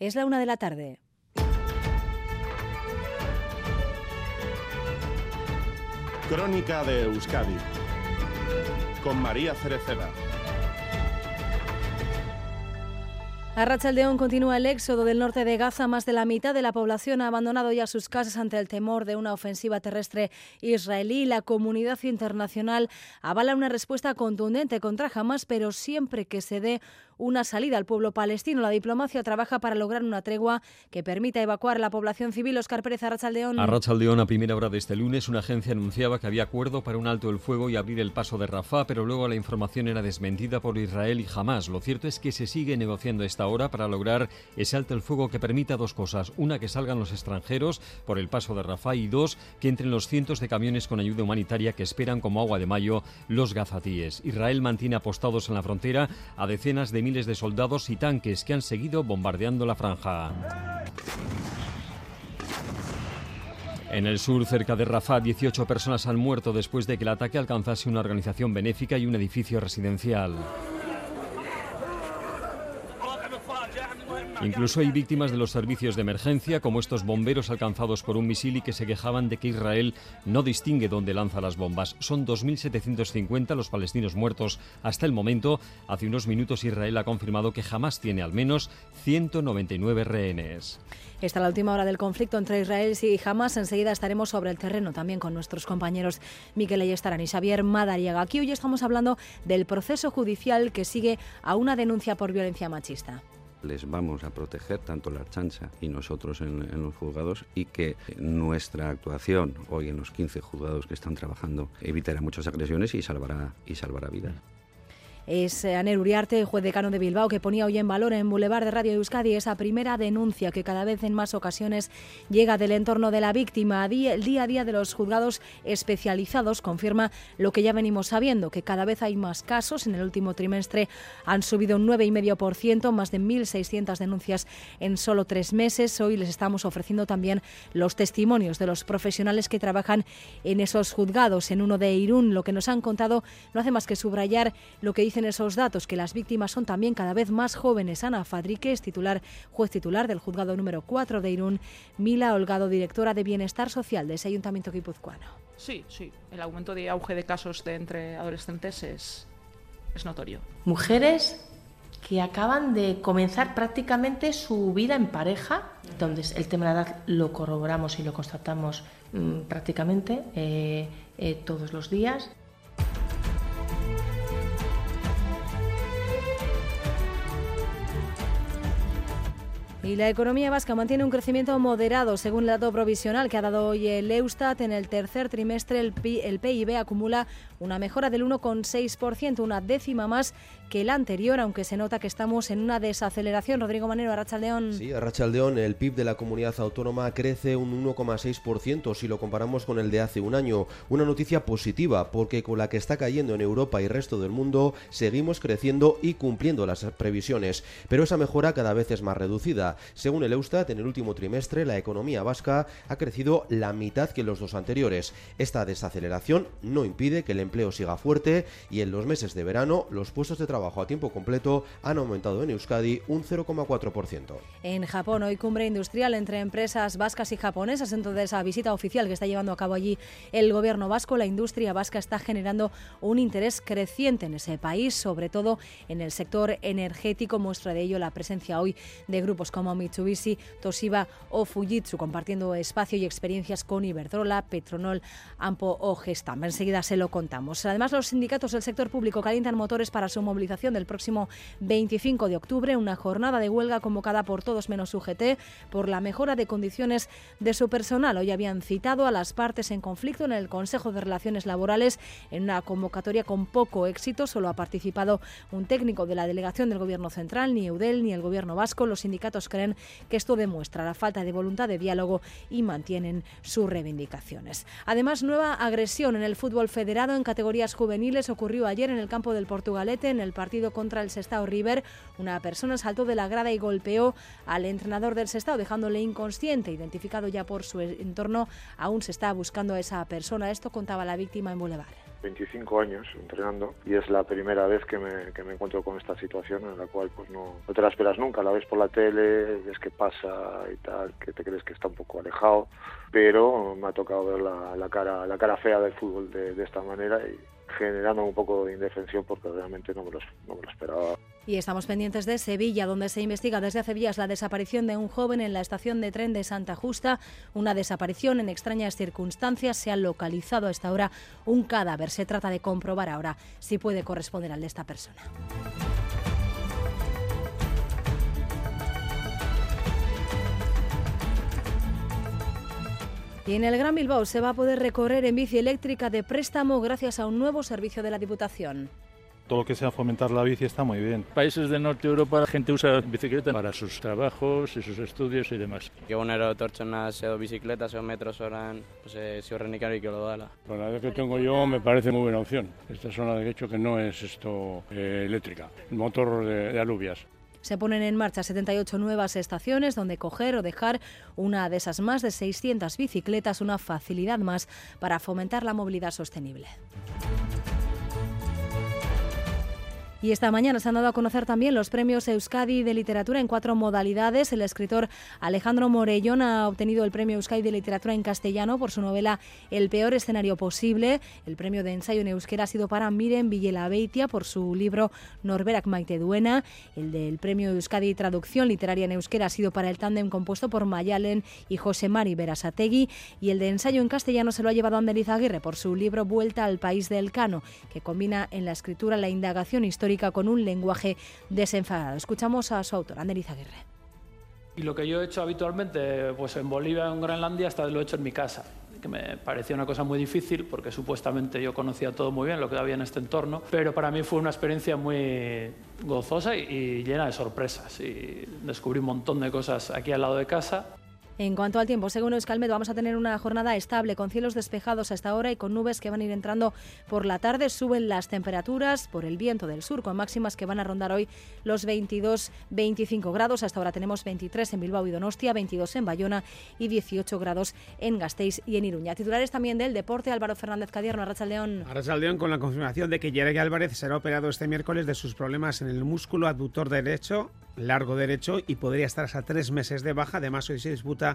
Es la una de la tarde. Crónica de Euskadi con María Cereceda. A Rachaldeón continúa el éxodo del norte de Gaza. Más de la mitad de la población ha abandonado ya sus casas ante el temor de una ofensiva terrestre israelí. La comunidad internacional avala una respuesta contundente contra Hamas, pero siempre que se dé una salida al pueblo palestino. La diplomacia trabaja para lograr una tregua que permita evacuar a la población civil. Oscar Pérez, Arrachaldeón. A a primera hora de este lunes, una agencia anunciaba que había acuerdo para un alto el fuego y abrir el paso de Rafah, pero luego la información era desmentida por Israel y Hamas. Lo cierto es que se sigue negociando esta hora para lograr ese alto el fuego que permita dos cosas. Una, que salgan los extranjeros por el paso de Rafah y dos, que entren los cientos de camiones con ayuda humanitaria que esperan como agua de mayo los gazatíes. Israel mantiene apostados en la frontera a decenas de miles de soldados y tanques que han seguido bombardeando la franja. En el sur, cerca de Rafah, 18 personas han muerto después de que el ataque alcanzase una organización benéfica y un edificio residencial. Incluso hay víctimas de los servicios de emergencia, como estos bomberos alcanzados por un misil y que se quejaban de que Israel no distingue dónde lanza las bombas. Son 2.750 los palestinos muertos hasta el momento. Hace unos minutos Israel ha confirmado que jamás tiene al menos 199 rehenes. Esta es la última hora del conflicto entre Israel y Hamas. Enseguida estaremos sobre el terreno también con nuestros compañeros Miquel Ayestarán y Xavier Madariaga. Aquí hoy estamos hablando del proceso judicial que sigue a una denuncia por violencia machista les vamos a proteger tanto la chancha y nosotros en, los juzgados y que nuestra actuación hoy en los 15 juzgados que están trabajando evitará muchas agresiones y salvará y salvará vidas es eh, Aner Uriarte, juez decano de Bilbao, que ponía hoy en valor en Boulevard de Radio Euskadi esa primera denuncia que cada vez en más ocasiones llega del entorno de la víctima. El día a día de los juzgados especializados confirma lo que ya venimos sabiendo, que cada vez hay más casos. En el último trimestre han subido un 9,5%, más de 1.600 denuncias en solo tres meses. Hoy les estamos ofreciendo también los testimonios de los profesionales que trabajan en esos juzgados. En uno de Irún, lo que nos han contado no hace más que subrayar lo que dicen esos datos que las víctimas son también cada vez más jóvenes. Ana Fadrique es titular, juez titular del juzgado número 4 de Irún. Mila Holgado, directora de Bienestar Social de ese ayuntamiento guipuzcoano. Sí, sí. El aumento de auge de casos de entre adolescentes es, es notorio. Mujeres que acaban de comenzar prácticamente su vida en pareja, donde el tema de la edad lo corroboramos y lo constatamos mm, prácticamente eh, eh, todos los días. Y la economía vasca mantiene un crecimiento moderado, según el dato provisional que ha dado hoy el Eustat. En el tercer trimestre el, PIB acumula una mejora del 1,6%, una décima más que el anterior, aunque se nota que estamos en una desaceleración. Rodrigo Manero, Arrachaldeón. Sí, Arrachaldeón, el PIB de la comunidad autónoma crece un 1,6% si lo comparamos con el de hace un año. Una noticia positiva, porque con la que está cayendo en Europa y resto del mundo, seguimos creciendo y cumpliendo las previsiones. Pero esa mejora cada vez es más reducida. Según el Eustat, en el último trimestre la economía vasca ha crecido la mitad que los dos anteriores. Esta desaceleración no impide que el empleo siga fuerte y en los meses de verano los puestos de trabajo a tiempo completo han aumentado en Euskadi un 0,4%. En Japón, hoy cumbre industrial entre empresas vascas y japonesas. Entonces, esa visita oficial que está llevando a cabo allí el gobierno vasco, la industria vasca está generando un interés creciente en ese país, sobre todo en el sector energético. Muestra de ello la presencia hoy de grupos como Mitsubishi, Toshiba o Fujitsu, compartiendo espacio y experiencias con Iberdrola, Petronol, Ampo o Gestam. Enseguida se lo contamos. Además, los sindicatos del sector público calientan motores para su movilización del próximo 25 de octubre, una jornada de huelga convocada por todos menos UGT por la mejora de condiciones de su personal. Hoy habían citado a las partes en conflicto en el Consejo de Relaciones Laborales en una convocatoria con poco éxito. Solo ha participado un técnico de la delegación del Gobierno Central, ni Eudel ni el Gobierno Vasco. Los sindicatos creen que esto demuestra la falta de voluntad de diálogo y mantienen sus reivindicaciones. Además, nueva agresión en el fútbol federado en categorías juveniles ocurrió ayer en el campo del Portugalete en el partido contra el Sestao River. Una persona saltó de la grada y golpeó al entrenador del Sestao dejándole inconsciente, identificado ya por su entorno. Aún se está buscando a esa persona. Esto contaba la víctima en Boulevard. 25 años entrenando y es la primera vez que me, que me encuentro con esta situación en la cual pues no, no te la esperas nunca, la ves por la tele, ves que pasa y tal, que te crees que está un poco alejado, pero me ha tocado ver la, la cara, la cara fea del fútbol de, de esta manera y generando un poco de indefensión porque realmente no me, lo, esperaba. Y estamos pendientes de Sevilla, donde se investiga desde hace días la desaparición de un joven en la estación de tren de Santa Justa. Una desaparición en extrañas circunstancias. Se ha localizado a esta hora un cadáver. Se trata de comprobar ahora si puede corresponder al de esta persona. Y en el Gran Bilbao se va a poder recorrer en bici eléctrica de préstamo gracias a un nuevo servicio de la Diputación. Todo lo que sea fomentar la bici está muy bien. Países del norte de Europa la gente usa bicicleta para sus trabajos y sus estudios y demás. Egunero etortzonas edo bicicletas edo metros oran, pues, eh, ziurrenik lo dala. Con la edad que tengo yo me parece muy buena opción. Esta zona de hecho que no es esto eh, eléctrica, motor de, de alubias. Se ponen en marcha 78 nuevas estaciones donde coger o dejar una de esas más de 600 bicicletas, una facilidad más para fomentar la movilidad sostenible. Y esta mañana se han dado a conocer también los premios Euskadi de Literatura en cuatro modalidades. El escritor Alejandro Morellón ha obtenido el premio Euskadi de Literatura en castellano por su novela El peor escenario posible. El premio de ensayo en euskera ha sido para Miren Villalabeitia por su libro Norberak Maite Duena. El del premio Euskadi Traducción Literaria en euskera ha sido para el tándem compuesto por Mayalen y José Mari Berasategui. Y el de ensayo en castellano se lo ha llevado Andeliz Aguirre por su libro Vuelta al País del Cano, que combina en la escritura la indagación histórica con un lenguaje desenfadado. Escuchamos a su autor, Ander Aguirre. Y lo que yo he hecho habitualmente, pues en Bolivia, en Groenlandia, hasta lo he hecho en mi casa que me parecía una cosa muy difícil porque supuestamente yo conocía todo muy bien lo que había en este entorno, pero para mí fue una experiencia muy gozosa y, y llena de sorpresas y descubrí un montón de cosas aquí al lado de casa en cuanto al tiempo, según Euskalmet, vamos a tener una jornada estable con cielos despejados hasta ahora y con nubes que van a ir entrando por la tarde. Suben las temperaturas por el viento del sur, con máximas que van a rondar hoy los 22-25 grados. Hasta ahora tenemos 23 en Bilbao y Donostia, 22 en Bayona y 18 grados en Gasteiz y en Iruña. Titulares también del deporte, Álvaro Fernández Cadierno, Arrachaldeón. Arrachaldeón con la confirmación de que Yeregi Álvarez será operado este miércoles de sus problemas en el músculo abductor derecho largo derecho y podría estar hasta tres meses de baja. Además, hoy se disputa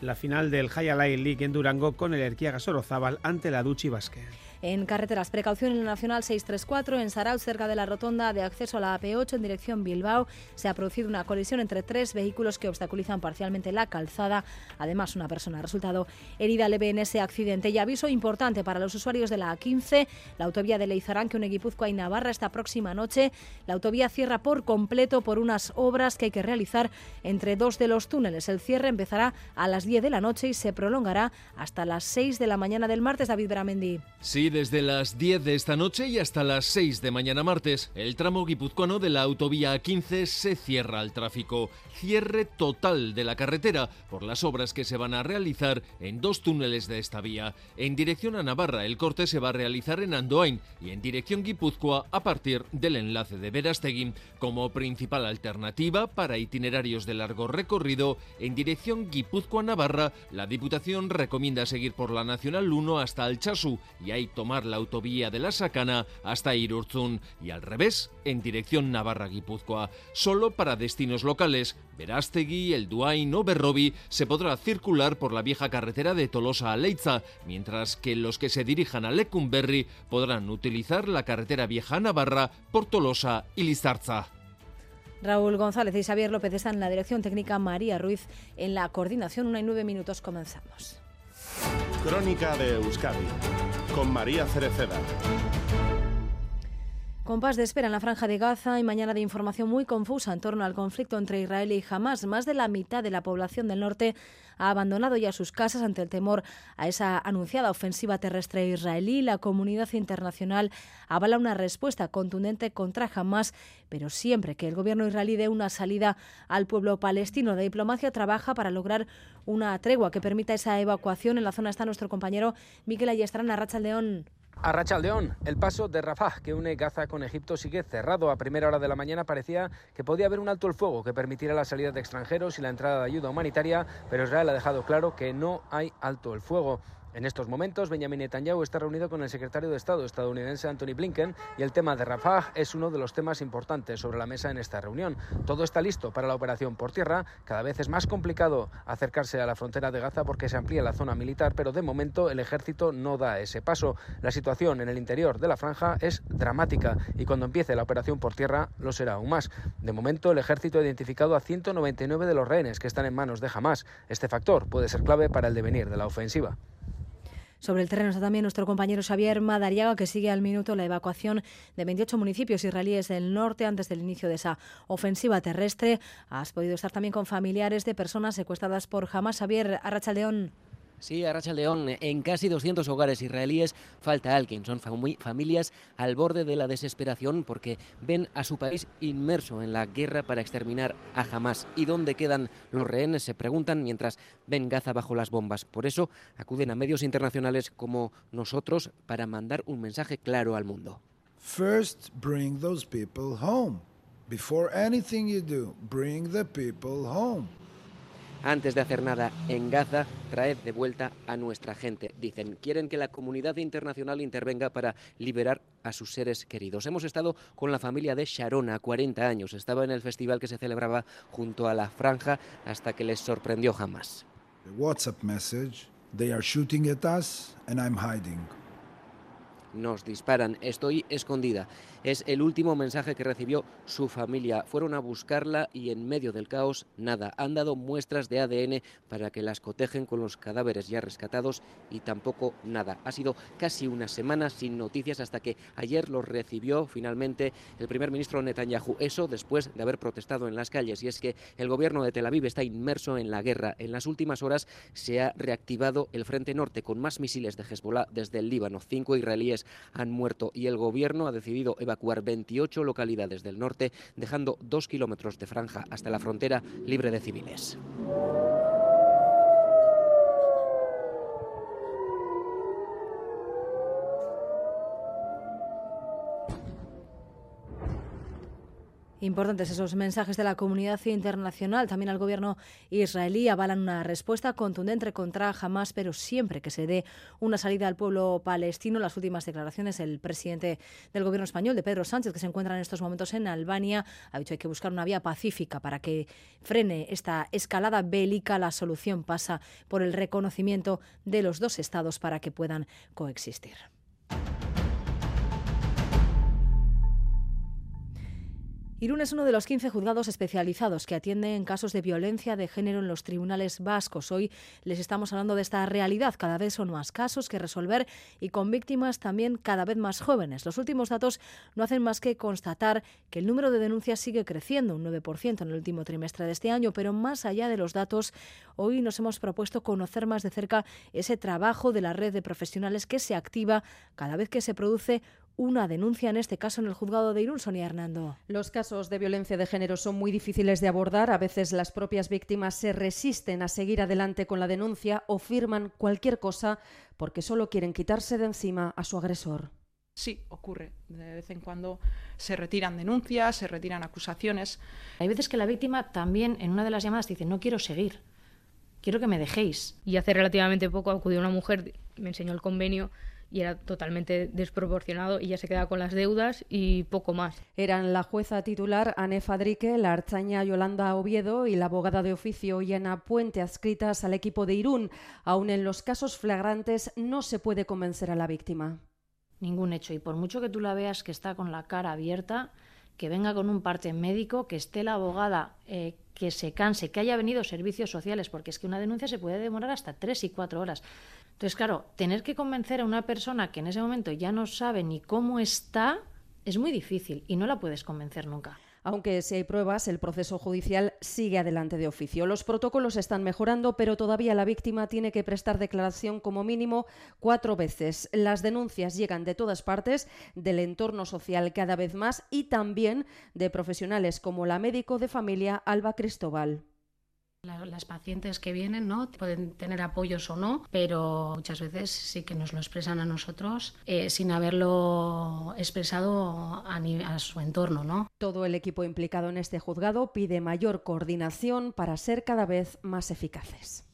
la final del Hayalay League en Durango con el Erquiaga Sorozábal ante la Duchi Basque. En carreteras, precaución en la Nacional 634 en Saraut, cerca de la rotonda de acceso a la AP8 en dirección Bilbao. Se ha producido una colisión entre tres vehículos que obstaculizan parcialmente la calzada. Además, una persona ha resultado herida leve en ese accidente. Y aviso importante para los usuarios de la A15, la autovía de Leizarán, que une Guipúzcoa y Navarra esta próxima noche. La autovía cierra por completo por unas obras que hay que realizar entre dos de los túneles. El cierre empezará a las 10 de la noche y se prolongará hasta las 6 de la mañana del martes. David Bramendi. Sí, desde las 10 de esta noche y hasta las 6 de mañana martes, el tramo guipuzcoano de la autovía 15 se cierra al tráfico. Cierre total de la carretera por las obras que se van a realizar en dos túneles de esta vía. En dirección a Navarra, el corte se va a realizar en Andoain y en dirección Guipúzcoa a partir del enlace de Verastegui. Como principal alternativa para itinerarios de largo recorrido, en dirección Guipúzcoa-Navarra, la Diputación recomienda seguir por la Nacional 1 hasta Alchazu y ahí tomar la autovía de la Sacana hasta Irurzun y al revés, en dirección Navarra-Guipúzcoa. Solo para destinos locales, Verástegui, El Duain o Berrobi se podrá circular por la vieja carretera de Tolosa a Leitza, mientras que los que se dirijan a Lecumberri podrán utilizar la carretera vieja Navarra por Tolosa y Lizarza. Raúl González y Xavier López están en la dirección técnica, María Ruiz en la coordinación. Una y nueve minutos comenzamos. Crónica de Euskadi con María Cereceda. Compás de espera en la franja de Gaza y mañana de información muy confusa en torno al conflicto entre Israel y Hamas. Más de la mitad de la población del norte ha abandonado ya sus casas ante el temor a esa anunciada ofensiva terrestre israelí. La comunidad internacional avala una respuesta contundente contra Hamas, pero siempre que el gobierno israelí dé una salida al pueblo palestino. La diplomacia trabaja para lograr una tregua que permita esa evacuación. En la zona está nuestro compañero Miquel Ayestarán, Racha León. A Rachaldeón, el paso de Rafah que une Gaza con Egipto sigue cerrado. A primera hora de la mañana parecía que podía haber un alto el fuego que permitiera la salida de extranjeros y la entrada de ayuda humanitaria, pero Israel ha dejado claro que no hay alto el fuego. En estos momentos, Benjamin Netanyahu está reunido con el secretario de Estado estadounidense Anthony Blinken y el tema de Rafah es uno de los temas importantes sobre la mesa en esta reunión. Todo está listo para la operación por tierra. Cada vez es más complicado acercarse a la frontera de Gaza porque se amplía la zona militar, pero de momento el ejército no da ese paso. La situación en el interior de la franja es dramática y cuando empiece la operación por tierra lo será aún más. De momento, el ejército ha identificado a 199 de los rehenes que están en manos de Hamas. Este factor puede ser clave para el devenir de la ofensiva. Sobre el terreno está también nuestro compañero Xavier Madariaga, que sigue al minuto la evacuación de 28 municipios israelíes del norte antes del inicio de esa ofensiva terrestre. Has podido estar también con familiares de personas secuestradas por Hamas. Xavier Arrachaldeón. Sí, Arracha León, en casi 200 hogares israelíes falta alguien. Son familias al borde de la desesperación porque ven a su país inmerso en la guerra para exterminar a Hamas. ¿Y dónde quedan los rehenes? Se preguntan mientras ven Gaza bajo las bombas. Por eso acuden a medios internacionales como nosotros para mandar un mensaje claro al mundo. First, bring those people home. Before anything you do, bring the people home antes de hacer nada en Gaza, traed de vuelta a nuestra gente. Dicen, quieren que la comunidad internacional intervenga para liberar a sus seres queridos. Hemos estado con la familia de Sharona, 40 años. Estaba en el festival que se celebraba junto a la franja hasta que les sorprendió jamás. WhatsApp message, they are shooting at us and I'm hiding nos disparan, estoy escondida. Es el último mensaje que recibió su familia. Fueron a buscarla y en medio del caos, nada. Han dado muestras de ADN para que las cotejen con los cadáveres ya rescatados y tampoco nada. Ha sido casi una semana sin noticias hasta que ayer los recibió finalmente el primer ministro Netanyahu. Eso después de haber protestado en las calles. Y es que el gobierno de Tel Aviv está inmerso en la guerra. En las últimas horas se ha reactivado el frente norte con más misiles de Hezbollah desde el Líbano. Cinco israelíes han muerto y el gobierno ha decidido evacuar 28 localidades del norte, dejando dos kilómetros de franja hasta la frontera libre de civiles. Importantes esos mensajes de la comunidad internacional. También al gobierno israelí avalan una respuesta contundente contra Hamas, pero siempre que se dé una salida al pueblo palestino. Las últimas declaraciones del presidente del gobierno español, de Pedro Sánchez, que se encuentra en estos momentos en Albania, ha dicho que hay que buscar una vía pacífica para que frene esta escalada bélica. La solución pasa por el reconocimiento de los dos estados para que puedan coexistir. Irún es uno de los 15 juzgados especializados que atienden casos de violencia de género en los tribunales vascos. Hoy les estamos hablando de esta realidad. Cada vez son más casos que resolver y con víctimas también cada vez más jóvenes. Los últimos datos no hacen más que constatar que el número de denuncias sigue creciendo, un 9% en el último trimestre de este año, pero más allá de los datos, hoy nos hemos propuesto conocer más de cerca ese trabajo de la red de profesionales que se activa cada vez que se produce una denuncia, en este caso en el juzgado de Irún, Sonia Hernando. Los casos de violencia de género son muy difíciles de abordar. A veces las propias víctimas se resisten a seguir adelante con la denuncia o firman cualquier cosa porque solo quieren quitarse de encima a su agresor. Sí, ocurre. De vez en cuando se retiran denuncias, se retiran acusaciones. Hay veces que la víctima también en una de las llamadas dice, no quiero seguir, quiero que me dejéis. Y hace relativamente poco acudió una mujer, me enseñó el convenio y era totalmente desproporcionado y ya se quedaba con las deudas y poco más. Eran la jueza titular Anne Fadrique, la archaña Yolanda Oviedo y la abogada de oficio Yana Puente adscritas al equipo de Irún. Aún en los casos flagrantes no se puede convencer a la víctima. Ningún hecho y por mucho que tú la veas que está con la cara abierta, que venga con un parte médico, que esté la abogada, eh, que se canse, que haya venido servicios sociales, porque es que una denuncia se puede demorar hasta tres y cuatro horas. Entonces, claro, tener que convencer a una persona que en ese momento ya no sabe ni cómo está es muy difícil y no la puedes convencer nunca. Aunque si hay pruebas, el proceso judicial sigue adelante de oficio. Los protocolos están mejorando, pero todavía la víctima tiene que prestar declaración como mínimo cuatro veces. Las denuncias llegan de todas partes, del entorno social cada vez más y también de profesionales como la médico de familia Alba Cristóbal. Las pacientes que vienen ¿no? pueden tener apoyos o no, pero muchas veces sí que nos lo expresan a nosotros eh, sin haberlo expresado a, a su entorno. ¿no? Todo el equipo implicado en este juzgado pide mayor coordinación para ser cada vez más eficaces.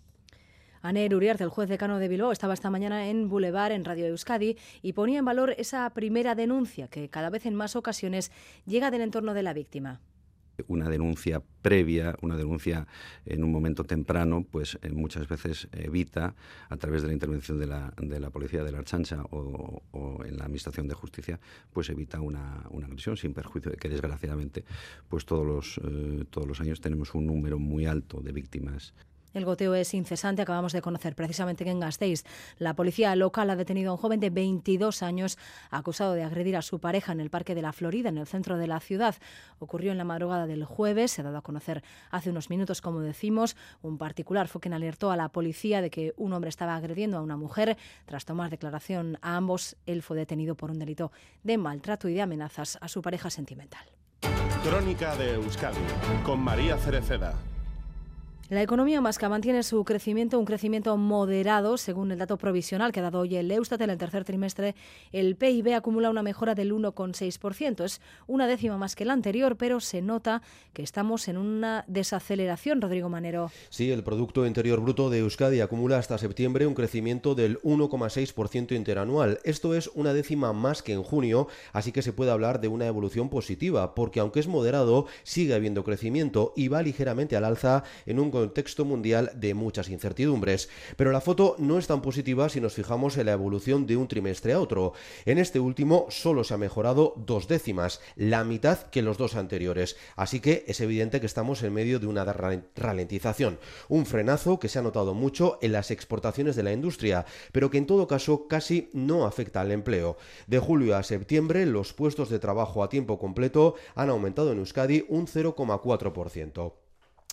Aner Uriarte, el juez decano de Bilbao, estaba esta mañana en Boulevard, en Radio Euskadi, y ponía en valor esa primera denuncia que cada vez en más ocasiones llega del entorno de la víctima una denuncia previa, una denuncia en un momento temprano, pues eh, muchas veces evita, a través de la intervención de la, de la policía de la Archancha o, en la Administración de Justicia, pues evita una, una, agresión sin perjuicio de que desgraciadamente pues todos los, eh, todos los años tenemos un número muy alto de víctimas el goteo es incesante. Acabamos de conocer precisamente que en Gasteiz la policía local ha detenido a un joven de 22 años acusado de agredir a su pareja en el Parque de la Florida, en el centro de la ciudad. Ocurrió en la madrugada del jueves. Se ha dado a conocer hace unos minutos, como decimos. Un particular fue quien alertó a la policía de que un hombre estaba agrediendo a una mujer. Tras tomar declaración a ambos, él fue detenido por un delito de maltrato y de amenazas a su pareja sentimental. Crónica de Euskadi con María Cereceda. La economía vasca mantiene su crecimiento, un crecimiento moderado, según el dato provisional que ha dado hoy el Eustat en el tercer trimestre. El PIB acumula una mejora del 1,6%. Es una décima más que el anterior, pero se nota que estamos en una desaceleración, Rodrigo Manero. Sí, el Producto Interior Bruto de Euskadi acumula hasta septiembre un crecimiento del 1,6% interanual. Esto es una décima más que en junio, así que se puede hablar de una evolución positiva, porque aunque es moderado, sigue habiendo crecimiento y va ligeramente al alza en un contexto mundial de muchas incertidumbres. Pero la foto no es tan positiva si nos fijamos en la evolución de un trimestre a otro. En este último solo se ha mejorado dos décimas, la mitad que los dos anteriores. Así que es evidente que estamos en medio de una ralentización. Un frenazo que se ha notado mucho en las exportaciones de la industria, pero que en todo caso casi no afecta al empleo. De julio a septiembre, los puestos de trabajo a tiempo completo han aumentado en Euskadi un 0,4%.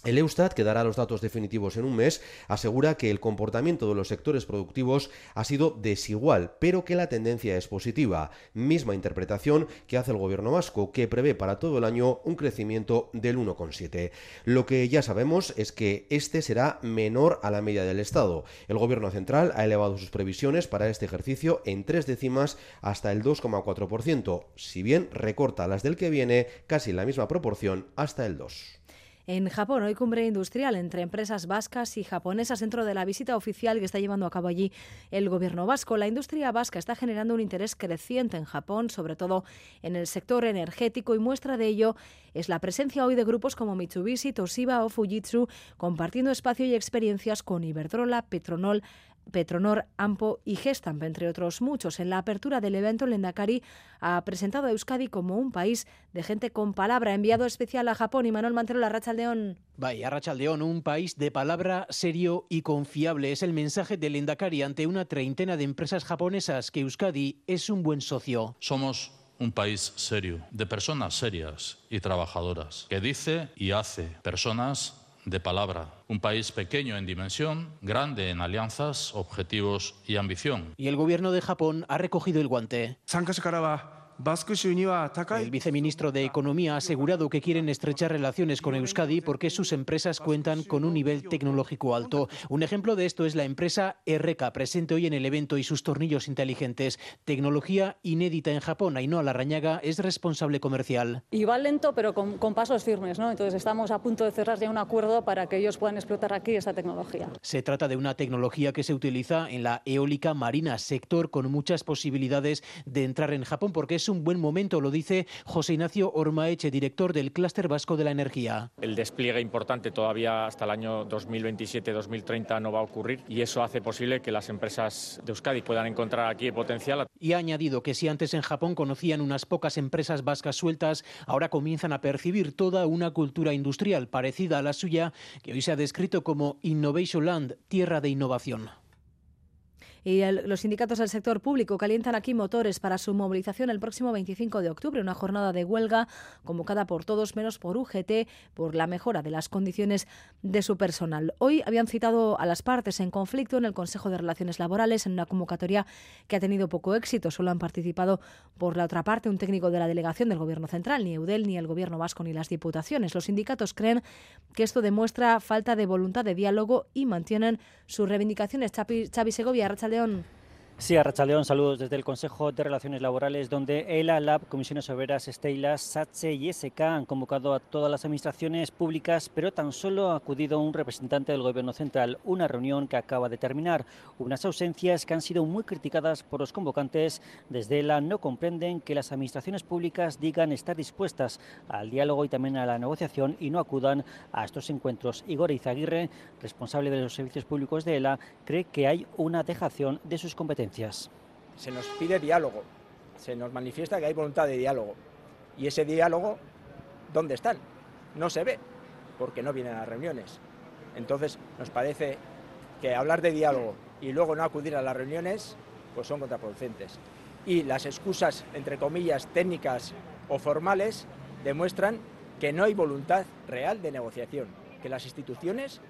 El Eustat, que dará los datos definitivos en un mes, asegura que el comportamiento de los sectores productivos ha sido desigual, pero que la tendencia es positiva. Misma interpretación que hace el gobierno vasco, que prevé para todo el año un crecimiento del 1,7. Lo que ya sabemos es que este será menor a la media del Estado. El gobierno central ha elevado sus previsiones para este ejercicio en tres décimas hasta el 2,4%, si bien recorta las del que viene casi en la misma proporción hasta el 2%. En Japón, hoy cumbre industrial entre empresas vascas y japonesas dentro de la visita oficial que está llevando a cabo allí el gobierno vasco. La industria vasca está generando un interés creciente en Japón, sobre todo en el sector energético, y muestra de ello es la presencia hoy de grupos como Mitsubishi, Toshiba o Fujitsu, compartiendo espacio y experiencias con Iberdrola, Petronol, Petronor, Ampo y Gestamp, entre otros muchos. En la apertura del evento, el Endacari ha presentado a Euskadi como un país de gente con palabra, enviado especial a Japón y Manuel Mantero, la Rachaldeón. Vaya, Rachaldeón, un país de palabra serio y confiable. Es el mensaje del Endacari ante una treintena de empresas japonesas que Euskadi es un buen socio. Somos un país serio, de personas serias y trabajadoras, que dice y hace, personas de palabra. Un país pequeño en dimensión, grande en alianzas, objetivos y ambición. Y el gobierno de Japón ha recogido el guante. El viceministro de Economía ha asegurado que quieren estrechar relaciones con Euskadi porque sus empresas cuentan con un nivel tecnológico alto. Un ejemplo de esto es la empresa RK, presente hoy en el evento y sus tornillos inteligentes. Tecnología inédita en Japón. Ainhoa Larrañaga es responsable comercial. Y va lento, pero con, con pasos firmes. ¿no? Entonces estamos a punto de cerrar ya un acuerdo para que ellos puedan explotar aquí esta tecnología. Se trata de una tecnología que se utiliza en la eólica marina, sector con muchas posibilidades de entrar en Japón porque es un buen momento, lo dice José Ignacio Ormaeche, director del Clúster Vasco de la Energía. El despliegue importante todavía hasta el año 2027-2030 no va a ocurrir y eso hace posible que las empresas de Euskadi puedan encontrar aquí potencial. Y ha añadido que si antes en Japón conocían unas pocas empresas vascas sueltas, ahora comienzan a percibir toda una cultura industrial parecida a la suya, que hoy se ha descrito como Innovation Land, tierra de innovación. Los sindicatos del sector público calientan aquí motores para su movilización el próximo 25 de octubre, una jornada de huelga convocada por todos menos por UGT por la mejora de las condiciones de su personal. Hoy habían citado a las partes en conflicto en el Consejo de Relaciones Laborales en una convocatoria que ha tenido poco éxito. Solo han participado por la otra parte un técnico de la delegación del Gobierno Central, ni Eudel, ni el Gobierno vasco, ni las diputaciones. Los sindicatos creen que esto demuestra falta de voluntad de diálogo y mantienen sus reivindicaciones. Xavi Segovia, León. Sí, Arrachaldeón, saludos desde el Consejo de Relaciones Laborales, donde ELA, LAB, Comisiones Obreras, Estela, SATSE y SK han convocado a todas las administraciones públicas, pero tan solo ha acudido un representante del Gobierno Central, una reunión que acaba de terminar. Unas ausencias que han sido muy criticadas por los convocantes. Desde ELA no comprenden que las administraciones públicas digan estar dispuestas al diálogo y también a la negociación y no acudan a estos encuentros. Igor Izaguirre, responsable de los servicios públicos de ELA, cree que hay una dejación de sus competencias. Se nos pide diálogo, se nos manifiesta que hay voluntad de diálogo. Y ese diálogo, ¿dónde están? No se ve, porque no vienen a las reuniones. Entonces, nos parece que hablar de diálogo y luego no acudir a las reuniones, pues son contraproducentes. Y las excusas, entre comillas, técnicas o formales, demuestran que no hay voluntad real de negociación, que las instituciones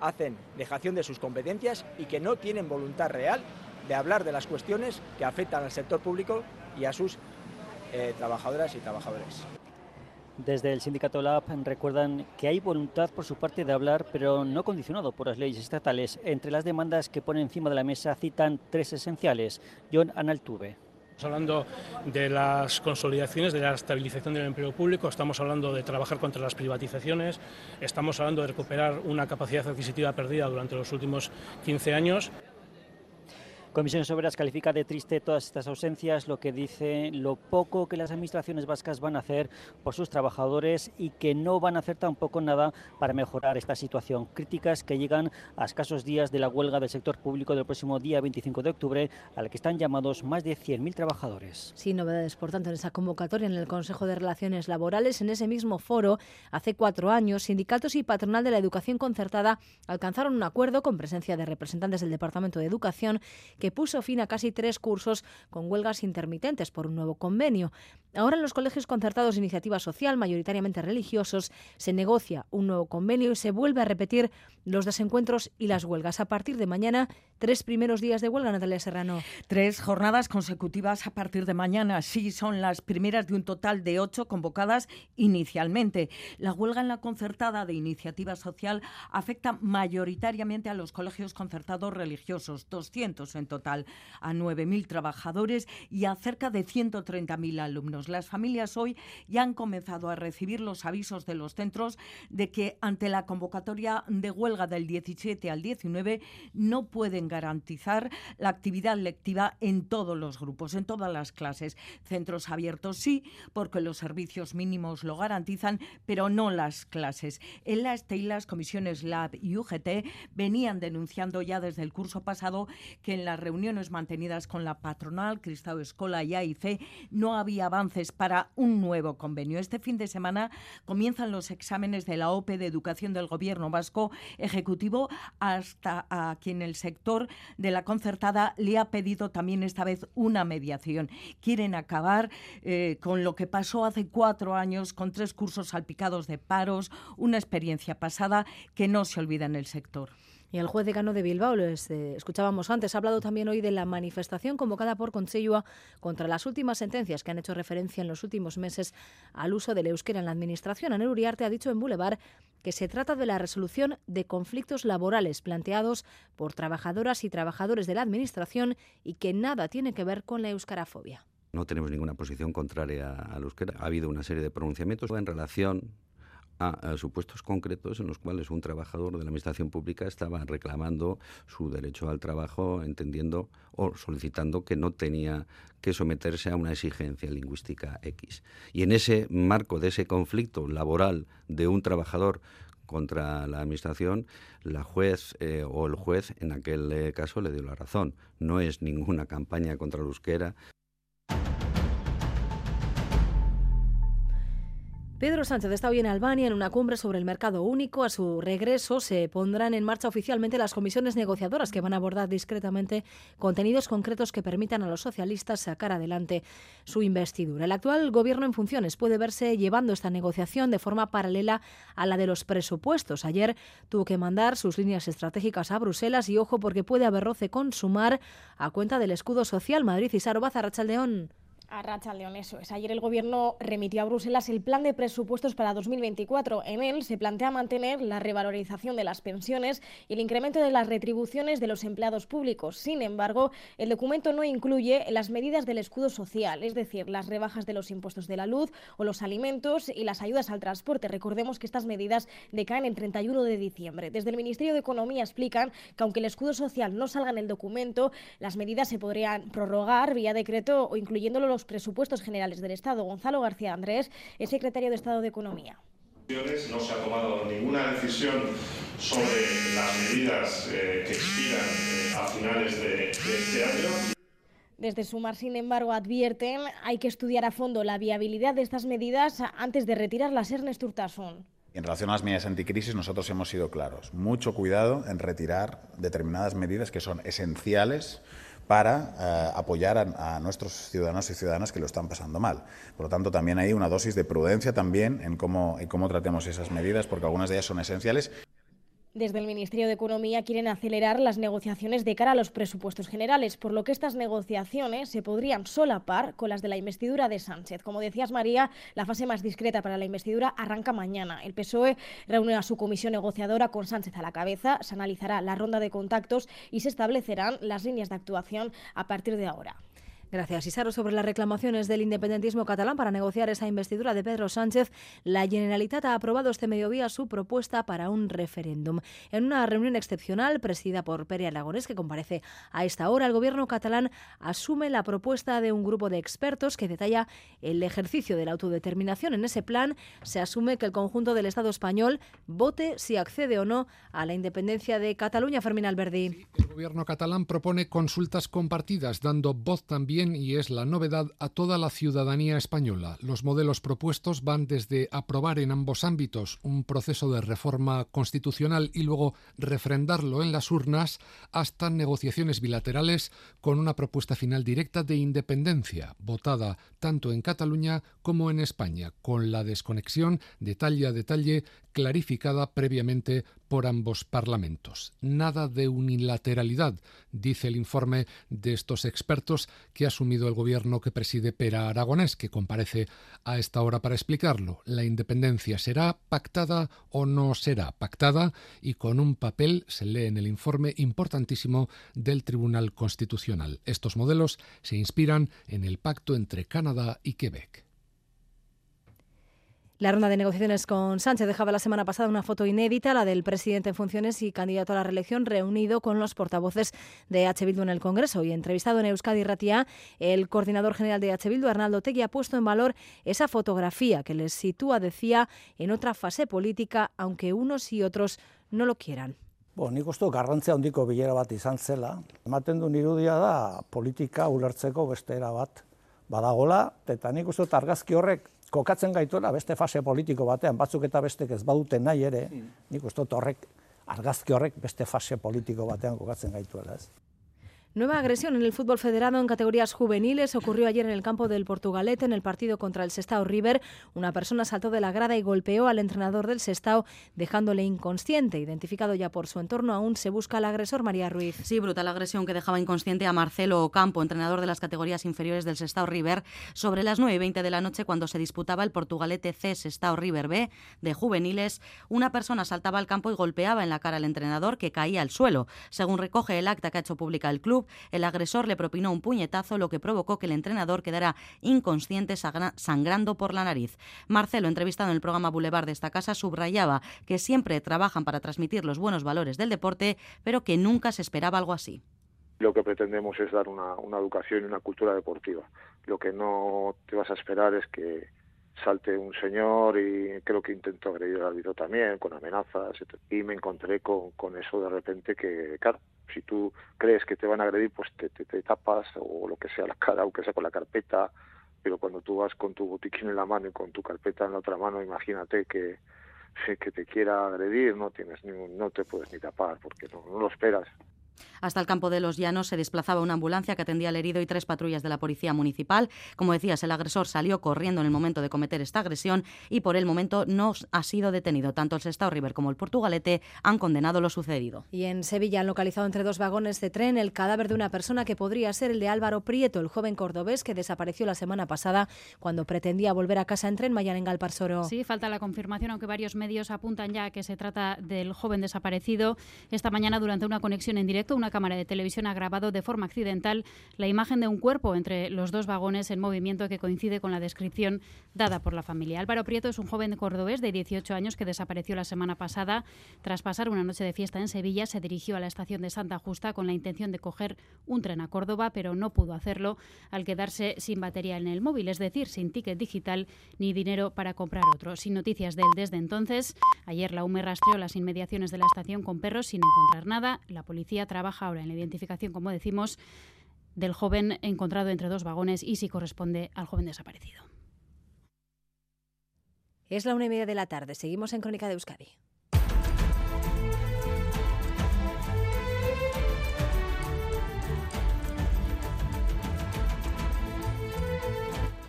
hacen dejación de sus competencias y que no tienen voluntad real de hablar de las cuestiones que afectan al sector público y a sus eh, trabajadoras y trabajadores. Desde el sindicato LAB recuerdan que hay voluntad por su parte de hablar, pero no condicionado por las leyes estatales. Entre las demandas que ponen encima de la mesa citan tres esenciales. John Analtuve. Estamos hablando de las consolidaciones, de la estabilización del empleo público, estamos hablando de trabajar contra las privatizaciones, estamos hablando de recuperar una capacidad adquisitiva perdida durante los últimos 15 años. Comisiones Obreras califica de triste todas estas ausencias, lo que dice lo poco que las administraciones vascas van a hacer por sus trabajadores y que no van a hacer tampoco nada para mejorar esta situación. Críticas que llegan a escasos días de la huelga del sector público del próximo día 25 de octubre, a la que están llamados más de 100.000 trabajadores. Sí, novedades, por tanto, en esa convocatoria en el Consejo de Relaciones Laborales. En ese mismo foro, hace cuatro años, sindicatos y patronal de la educación concertada alcanzaron un acuerdo con presencia de representantes del Departamento de Educación que puso fin a casi tres cursos con huelgas intermitentes por un nuevo convenio. Ahora en los colegios concertados de iniciativa social, mayoritariamente religiosos, se negocia un nuevo convenio y se vuelve a repetir los desencuentros y las huelgas. A partir de mañana, tres primeros días de huelga, Natalia Serrano. Tres jornadas consecutivas a partir de mañana. Sí, son las primeras de un total de ocho convocadas inicialmente. La huelga en la concertada de iniciativa social afecta mayoritariamente a los colegios concertados religiosos, 200 en total, a 9.000 trabajadores y a cerca de 130.000 alumnos. Las familias hoy ya han comenzado a recibir los avisos de los centros de que ante la convocatoria de huelga del 17 al 19 no pueden garantizar la actividad lectiva en todos los grupos, en todas las clases. Centros abiertos sí, porque los servicios mínimos lo garantizan, pero no las clases. En la y las comisiones LAB y UGT venían denunciando ya desde el curso pasado que en las reuniones mantenidas con la patronal, Cristau Escola y AIC, no había avances para un nuevo convenio. Este fin de semana comienzan los exámenes de la OPE de Educación del Gobierno Vasco Ejecutivo, hasta a quien el sector de la concertada le ha pedido también esta vez una mediación. Quieren acabar eh, con lo que pasó hace cuatro años con tres cursos salpicados de paros, una experiencia pasada que no se olvida en el sector. Y el juez decano de Bilbao, lo eh, escuchábamos antes, ha hablado también hoy de la manifestación convocada por Consellua contra las últimas sentencias que han hecho referencia en los últimos meses al uso del euskera en la Administración. Anel Uriarte ha dicho en Boulevard que se trata de la resolución de conflictos laborales planteados por trabajadoras y trabajadores de la Administración y que nada tiene que ver con la euskarafobia. No tenemos ninguna posición contraria al euskera. Ha habido una serie de pronunciamientos en relación a, supuestos concretos en los cuales un trabajador de la administración pública estaba reclamando su derecho al trabajo, entendiendo o solicitando que no tenía que someterse a una exigencia lingüística X. Y en ese marco de ese conflicto laboral de un trabajador contra la administración, la juez eh, o el juez en aquel eh, caso le dio la razón. No es ninguna campaña contra la euskera. Pedro Sánchez está hoy en Albania en una cumbre sobre el mercado único. A su regreso se pondrán en marcha oficialmente las comisiones negociadoras que van a abordar discretamente contenidos concretos que permitan a los socialistas sacar adelante su investidura. El actual gobierno en funciones puede verse llevando esta negociación de forma paralela a la de los presupuestos. Ayer tuvo que mandar sus líneas estratégicas a Bruselas y ojo porque puede haber roce con sumar a cuenta del escudo social Madrid y Sarobaz Rachaldeón. A Racha León, eso es. Ayer el Gobierno remitió a Bruselas el plan de presupuestos para 2024. En él se plantea mantener la revalorización de las pensiones y el incremento de las retribuciones de los empleados públicos. Sin embargo, el documento no incluye las medidas del escudo social, es decir, las rebajas de los impuestos de la luz o los alimentos y las ayudas al transporte. Recordemos que estas medidas decaen el 31 de diciembre. Desde el Ministerio de Economía explican que aunque el escudo social no salga en el documento, las medidas se podrían prorrogar vía decreto o incluyéndolo los presupuestos generales del Estado. Gonzalo García Andrés es secretario de Estado de Economía. No se ha tomado ninguna decisión sobre las medidas eh, que expiran eh, a finales de, de este año. Desde Sumar, sin embargo, advierten hay que estudiar a fondo la viabilidad de estas medidas antes de retirarlas. Ernest Urtasun. En relación a las medidas anticrisis, nosotros hemos sido claros. Mucho cuidado en retirar determinadas medidas que son esenciales para eh, apoyar a, nuestros ciudadanos y ciudadanas que lo están pasando mal. Por lo tanto, también hay una dosis de prudencia también en cómo, en cómo tratemos esas medidas, porque algunas de ellas son esenciales. Desde el Ministerio de Economía quieren acelerar las negociaciones de cara a los presupuestos generales, por lo que estas negociaciones se podrían solapar con las de la investidura de Sánchez. Como decías, María, la fase más discreta para la investidura arranca mañana. El PSOE reúne a su comisión negociadora con Sánchez a la cabeza, se analizará la ronda de contactos y se establecerán las líneas de actuación a partir de ahora. Gracias, Isaro. Sobre las reclamaciones del independentismo catalán para negociar esa investidura de Pedro Sánchez, la Generalitat ha aprobado este mediodía su propuesta para un referéndum. En una reunión excepcional presidida por Pere Aragonés, que comparece a esta hora, el gobierno catalán asume la propuesta de un grupo de expertos que detalla el ejercicio de la autodeterminación. En ese plan se asume que el conjunto del Estado español vote si accede o no a la independencia de Cataluña. Fermín Alberdi. Sí, el gobierno catalán propone consultas compartidas, dando voz también y es la novedad a toda la ciudadanía española. Los modelos propuestos van desde aprobar en ambos ámbitos un proceso de reforma constitucional y luego refrendarlo en las urnas hasta negociaciones bilaterales con una propuesta final directa de independencia, votada tanto en Cataluña como en España, con la desconexión detalle a detalle clarificada previamente por ambos parlamentos. Nada de unilateralidad, dice el informe de estos expertos que ha asumido el gobierno que preside Pera Aragonés, que comparece a esta hora para explicarlo. La independencia será pactada o no será pactada y con un papel, se lee en el informe, importantísimo del Tribunal Constitucional. Estos modelos se inspiran en el pacto entre Canadá y Quebec. La ronda de negociaciones con Sánchez dejaba la semana pasada una foto inédita, la del presidente en funciones y candidato a la reelección, reunido con los portavoces de H. Bildu en el Congreso. Y entrevistado en Euskadi Ratia, el coordinador general de H. Bildu, Arnaldo Tegui, ha puesto en valor esa fotografía que les sitúa, decía, en otra fase política, aunque unos y otros no lo quieran. Bo, nik uste garrantzia handiko bilera bat izan zela. Ematen du irudia da politika ulertzeko beste era bat badagola, eta nik uste argazki horrek kokatzen gaituela beste fase politiko batean, batzuk eta bestek ez badute nahi ere, nik uste horrek, argazki horrek beste fase politiko batean kokatzen gaituela, ez? Nueva agresión en el fútbol federado en categorías juveniles ocurrió ayer en el campo del Portugalete en el partido contra el Sestao River. Una persona saltó de la grada y golpeó al entrenador del Sestao dejándole inconsciente. Identificado ya por su entorno, aún se busca al agresor María Ruiz. Sí, brutal agresión que dejaba inconsciente a Marcelo Ocampo, entrenador de las categorías inferiores del Sestao River, sobre las 9 y 20 de la noche cuando se disputaba el Portugalete C Sestao River B de juveniles. Una persona saltaba al campo y golpeaba en la cara al entrenador que caía al suelo. Según recoge el acta que ha hecho pública el club, el agresor le propinó un puñetazo, lo que provocó que el entrenador quedara inconsciente sangrando por la nariz. Marcelo, entrevistado en el programa Boulevard de esta casa, subrayaba que siempre trabajan para transmitir los buenos valores del deporte, pero que nunca se esperaba algo así. Lo que pretendemos es dar una, educación y una cultura deportiva. Lo que no te vas a esperar es que salte un señor y creo que intentó agredir al árbitro también, con amenazas, y me encontré con, con eso de repente que, claro, si tú crees que te van a agredir, pues te, te, te tapas o lo que sea la cara, aunque sea con la carpeta, pero cuando tú vas con tu botiquín en la mano y con tu carpeta en la otra mano, imagínate que, que te quiera agredir, no tienes ningún, no te puedes ni tapar porque no, no lo esperas. Hasta el campo de los Llanos se desplazaba una ambulancia que atendía al herido y tres patrullas de la policía municipal. Como decías, el agresor salió corriendo en el momento de cometer esta agresión y por el momento no ha sido detenido. Tanto el Sestao River como el Portugalete han condenado lo sucedido. Y en Sevilla han localizado entre dos vagones de tren el cadáver de una persona que podría ser el de Álvaro Prieto, el joven cordobés que desapareció la semana pasada cuando pretendía volver a casa en tren Mayan en Galparsoro. Sí, falta la confirmación, aunque varios medios apuntan ya que se trata del joven desaparecido. Esta mañana, durante una conexión en directo, una cámara de televisión ha grabado de forma accidental la imagen de un cuerpo entre los dos vagones en movimiento que coincide con la descripción dada por la familia. Álvaro Prieto es un joven cordobés de 18 años que desapareció la semana pasada. Tras pasar una noche de fiesta en Sevilla, se dirigió a la estación de Santa Justa con la intención de coger un tren a Córdoba, pero no pudo hacerlo al quedarse sin batería en el móvil, es decir, sin ticket digital ni dinero para comprar otro. Sin noticias de él desde entonces, ayer la UME rastreó las inmediaciones de la estación con perros sin encontrar nada. La policía trabaja ahora en la identificación, como decimos, del joven encontrado entre dos vagones y si corresponde al joven desaparecido. Es la una y media de la tarde. Seguimos en Crónica de Euskadi.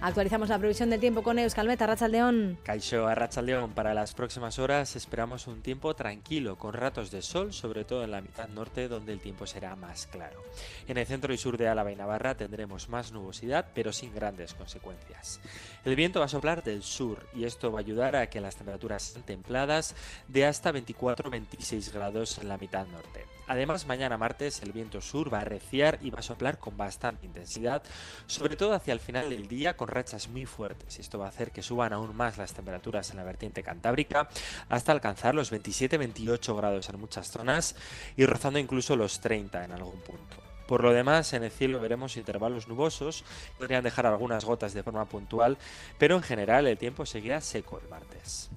Actualizamos la previsión del tiempo con Euskalmeta, Arrachaldeón. Caixo Arrachaldeón, para las próximas horas esperamos un tiempo tranquilo, con ratos de sol, sobre todo en la mitad norte, donde el tiempo será más claro. En el centro y sur de Álava y Navarra tendremos más nubosidad, pero sin grandes consecuencias. El viento va a soplar del sur y esto va a ayudar a que las temperaturas sean templadas de hasta 24-26 grados en la mitad norte. Además, mañana martes el viento sur va a arreciar y va a soplar con bastante intensidad, sobre todo hacia el final del día con rachas muy fuertes. Esto va a hacer que suban aún más las temperaturas en la vertiente cantábrica hasta alcanzar los 27-28 grados en muchas zonas y rozando incluso los 30 en algún punto. Por lo demás, en el cielo veremos intervalos nubosos, podrían dejar algunas gotas de forma puntual, pero en general el tiempo seguirá seco el martes.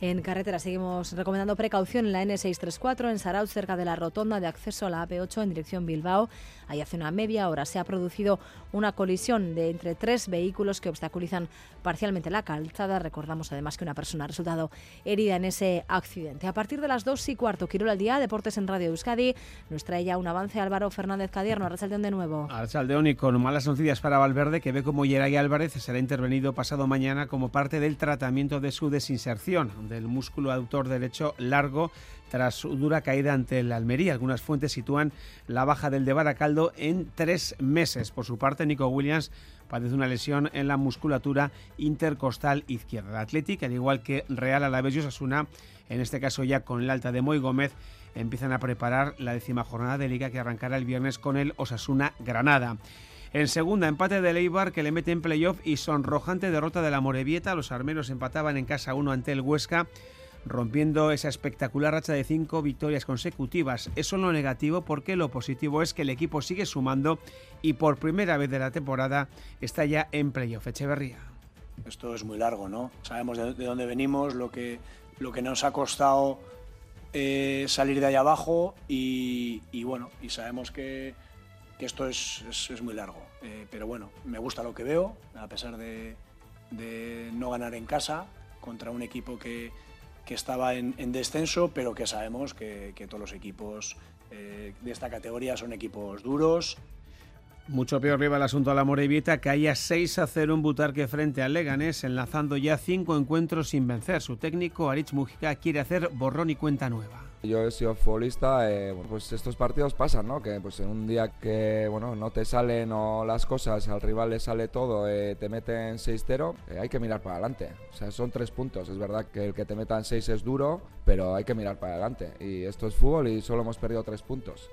En carretera seguimos recomendando precaución en la N634 en Saraut, cerca de la rotonda de acceso a la AP8 en dirección Bilbao. Ahí hace una media hora se ha producido una colisión de entre tres vehículos que obstaculizan parcialmente la calzada. Recordamos además que una persona ha resultado herida en ese accidente. A partir de las 2 y cuarto, Quirol al día, Deportes en Radio Euskadi, nos trae ya un avance Álvaro Fernández Cadierno, Arrachaldeón de nuevo. Arrachaldeón y con malas noticias para Valverde, que ve como Yeray Álvarez será intervenido pasado mañana como parte del tratamiento de su desinserción del músculo aductor derecho largo tras su dura caída ante el Almería. Algunas fuentes sitúan la baja del de Baracaldo en tres meses. Por su parte, Nico Williams padece una lesión en la musculatura intercostal izquierda. Al igual que Real Alavés y Osasuna, en este caso ya con el alta de Moy Gómez, empiezan a preparar la décima jornada de liga que arrancará el viernes con el Osasuna Granada. En segunda, empate de Leibar que le mete en playoff y sonrojante derrota de la Morevieta. Los armeros empataban en casa uno ante el Huesca rompiendo esa espectacular racha de cinco victorias consecutivas. Eso es lo negativo porque lo positivo es que el equipo sigue sumando y por primera vez de la temporada está ya en playoff Echeverría. Esto es muy largo, ¿no? Sabemos de, dónde venimos, lo que, lo que nos ha costado eh, salir de ahí abajo y, bueno, y sabemos que, esto es, es, muy largo. Eh, pero bueno, me gusta lo que veo, a pesar de no ganar en casa contra un equipo que, que estaba en, descenso, pero que sabemos que, todos los equipos eh, de esta categoría son equipos duros. Mucho peor lleva el asunto a la Morevieta, que haya 6 a 0 en Butarque frente al Leganés, enlazando ya cinco encuentros sin vencer. Su técnico, Aritz Mujica, quiere hacer borrón y cuenta nueva. Yo he sido futbolista, eh, pues estos partidos pasan, ¿no? Que pues en un día que bueno no te salen las cosas, al rival le sale todo, eh, te meten 6-0, eh, hay que mirar para adelante. O sea, son tres puntos. Es verdad que el que te metan 6 es duro, pero hay que mirar para adelante. Y esto es fútbol y solo hemos perdido tres puntos.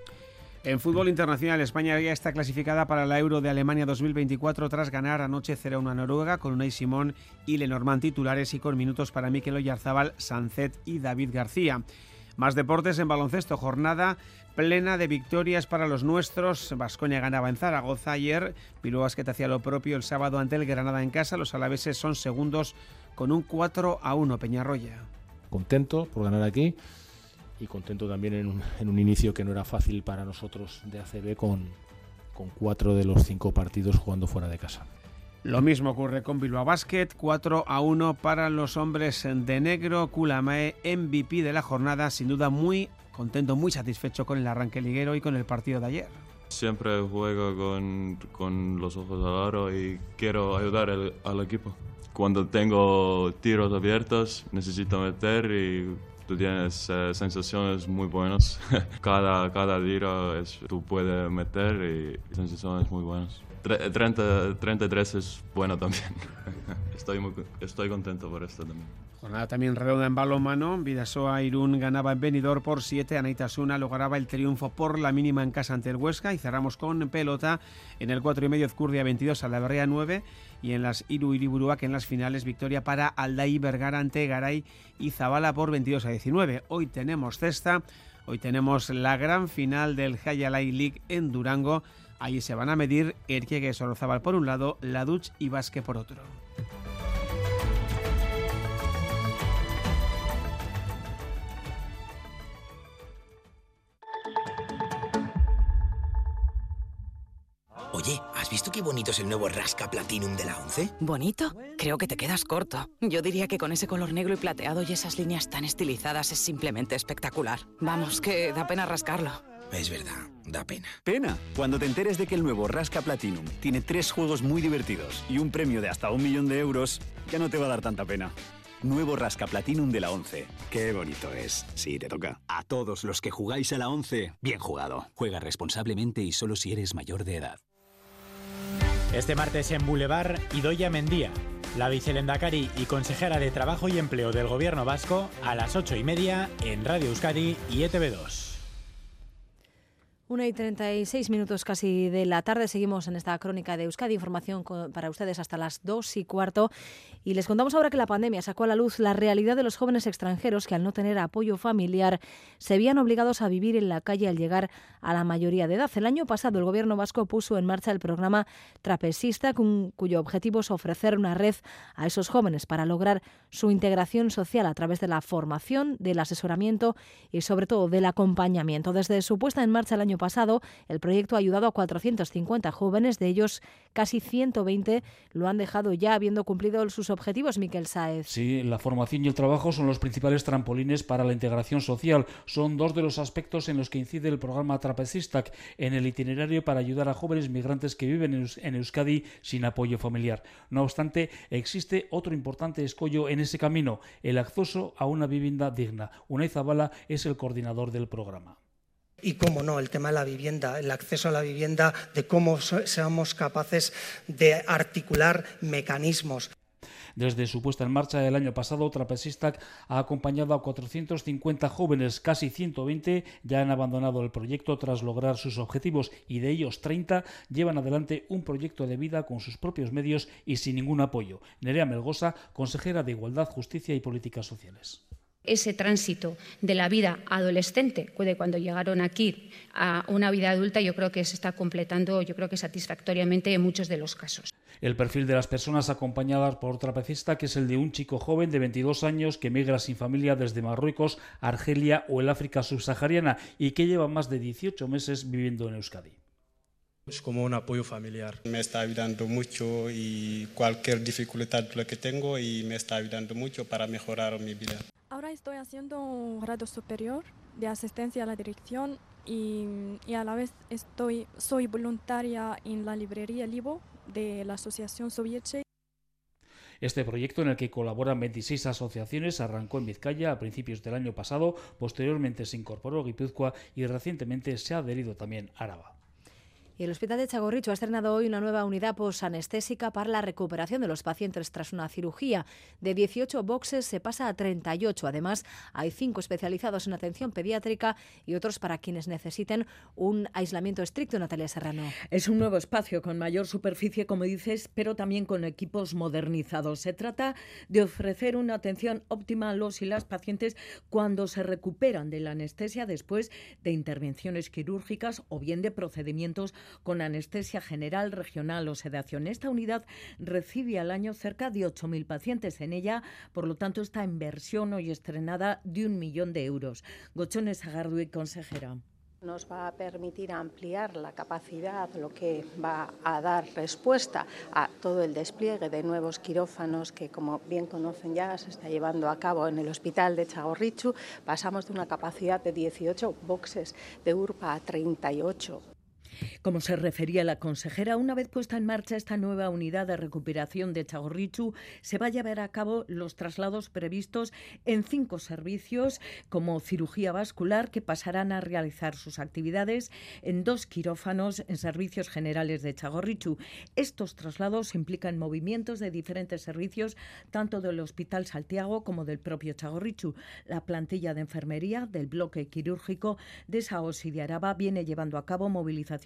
En fútbol internacional, España ya está clasificada para la Euro de Alemania 2024 tras ganar anoche 0-1 a Noruega con Unai Simón y Lenormand titulares y con minutos para Mikel Oyarzábal, Sancet y David García. Más deportes en baloncesto, jornada plena de victorias para los nuestros. Vascoña ganaba en Zaragoza ayer, Bilbao que hacía lo propio el sábado ante el Granada en casa. Los alaveses son segundos con un 4 a 1 Peñarroya. Contento por ganar aquí y contento también en un, en un inicio que no era fácil para nosotros de ACB con, con cuatro de los cinco partidos jugando fuera de casa. Lo mismo ocurre con Bilbao Basket, 4 a 1 para los hombres de negro. Kulamae, MVP de la jornada, sin duda muy contento, muy satisfecho con el arranque liguero y con el partido de ayer. Siempre juego con, con los ojos al aro y quiero ayudar al equipo. Cuando tengo tiros abiertos, necesito meter y tú tienes eh, sensaciones muy buenas. cada, cada tiro es, tú puedes meter y sensaciones muy buenas. 30, 33 es bueno también. estoy, estoy contento por esto también. Jornada también redonda en balonmano. Vidasoa Irún ganaba en Benidorm por 7. Anaitasuna lograba el triunfo por la mínima en casa ante el Huesca. Y cerramos con pelota en el 4 y medio Ezcurdia 22 a la Berrea 9. Y en las Iru Iriburuak en las finales victoria para Alday Vergara ante Garay y Zabala por 22 a 19. Hoy tenemos cesta. Hoy tenemos la gran final del Hayalay League en Durango. Allí se van a medir Erquegue Sorozabal por un lado, Laduch y Vasque por otro. Oye, ¿has visto qué bonito es el nuevo Rasca Platinum de la 11? ¿Bonito? Creo que te quedas corto. Yo diría que con ese color negro y plateado y esas líneas tan estilizadas es simplemente espectacular. Vamos, que da pena rascarlo. Es verdad, da pena. Pena, cuando te enteres de que el nuevo Rasca Platinum tiene tres juegos muy divertidos y un premio de hasta un millón de euros, ya no te va a dar tanta pena. Nuevo Rasca Platinum de la 11. Qué bonito es. Sí, te toca. A todos los que jugáis a la 11, bien jugado. Juega responsablemente y solo si eres mayor de edad. Este martes en Boulevard, Idoya Mendía, la vicelendacari y consejera de Trabajo y Empleo del Gobierno Vasco, a las ocho y media en Radio Euskadi y ETV2. Una y 36 minutos casi de la tarde. Seguimos en esta crónica de Euskadi. Información para ustedes hasta las dos y cuarto. Y les contamos ahora que la pandemia sacó a la luz la realidad de los jóvenes extranjeros que al no tener apoyo familiar se veían obligados a vivir en la calle al llegar a la mayoría de edad. El año pasado el gobierno vasco puso en marcha el programa Trapesista, cuyo objetivo es ofrecer una red a esos jóvenes para lograr su integración social a través de la formación, del asesoramiento y sobre todo del acompañamiento. Desde su puesta en marcha el año pasado, el proyecto ha ayudado a 450 jóvenes, de ellos casi 120 lo han dejado ya habiendo cumplido sus objetivos, Miquel Saez. Sí, la formación y el trabajo son los principales trampolines para la integración social. Son dos de los aspectos en los que incide el programa Trapecistac en el itinerario para ayudar a jóvenes migrantes que viven en Euskadi sin apoyo familiar. No obstante, existe otro importante escollo en ese camino, el acceso a una vivienda digna. Unai Zabala es el coordinador del programa. Y cómo no, el tema de la vivienda, el acceso a la vivienda, de cómo seamos capaces de articular mecanismos. Desde su puesta en marcha el año pasado, Trapesistac ha acompañado a 450 jóvenes, casi 120 ya han abandonado el proyecto tras lograr sus objetivos y de ellos 30 llevan adelante un proyecto de vida con sus propios medios y sin ningún apoyo. Nerea Melgosa, consejera de Igualdad, Justicia y Políticas Sociales ese tránsito de la vida adolescente, de cuando llegaron aquí a una vida adulta, yo creo que se está completando, yo creo que satisfactoriamente en muchos de los casos. El perfil de las personas acompañadas por trapecista, que es el de un chico joven de 22 años que migra sin familia desde Marruecos, Argelia o el África subsahariana y que lleva más de 18 meses viviendo en Euskadi. Es como un apoyo familiar. Me está ayudando mucho y cualquier dificultad que tengo y me está ayudando mucho para mejorar mi vida. Ahora estoy haciendo un grado superior de asistencia a la dirección y, a la vez estoy, soy voluntaria en la librería Libo de la Asociación Sovieche. Este proyecto, en el que colaboran 26 asociaciones, arrancó en Vizcaya a principios del año pasado, posteriormente se incorporó Guipúzcoa y recientemente se ha adherido también Araba. Y el Hospital de Chagorricho ha estrenado hoy una nueva unidad posanestésica para la recuperación de los pacientes tras una cirugía. De 18 boxes se pasa a 38. Además, hay cinco especializados en atención pediátrica y otros para quienes necesiten un aislamiento estricto. Natalia Serrano. Es un nuevo espacio con mayor superficie, como dices, pero también con equipos modernizados. Se trata de ofrecer una atención óptima a los y las pacientes cuando se recuperan de la anestesia después de intervenciones quirúrgicas o bien de procedimientos con anestesia general, regional o sedación. Esta unidad recibe al año cerca de 8.000 pacientes. En ella, por lo tanto, esta inversión hoy estrenada de un millón de euros. Gochones y consejera. Nos va a permitir ampliar la capacidad, lo que va a dar respuesta a todo el despliegue de nuevos quirófanos que, como bien conocen ya, se está llevando a cabo en el hospital de Chagorrichu. Pasamos de una capacidad de 18 boxes de URPA a 38 como se refería la consejera, una vez puesta en marcha esta nueva unidad de recuperación de Chagorrichu, se va a llevar a cabo los traslados previstos en cinco servicios como cirugía vascular que pasarán a realizar sus actividades en dos quirófanos en servicios generales de Chagorrichu. Estos traslados implican movimientos de diferentes servicios, tanto del Hospital Santiago como del propio Chagorrichu. La plantilla de enfermería del bloque quirúrgico de Saosi de Araba viene llevando a cabo movilizaciones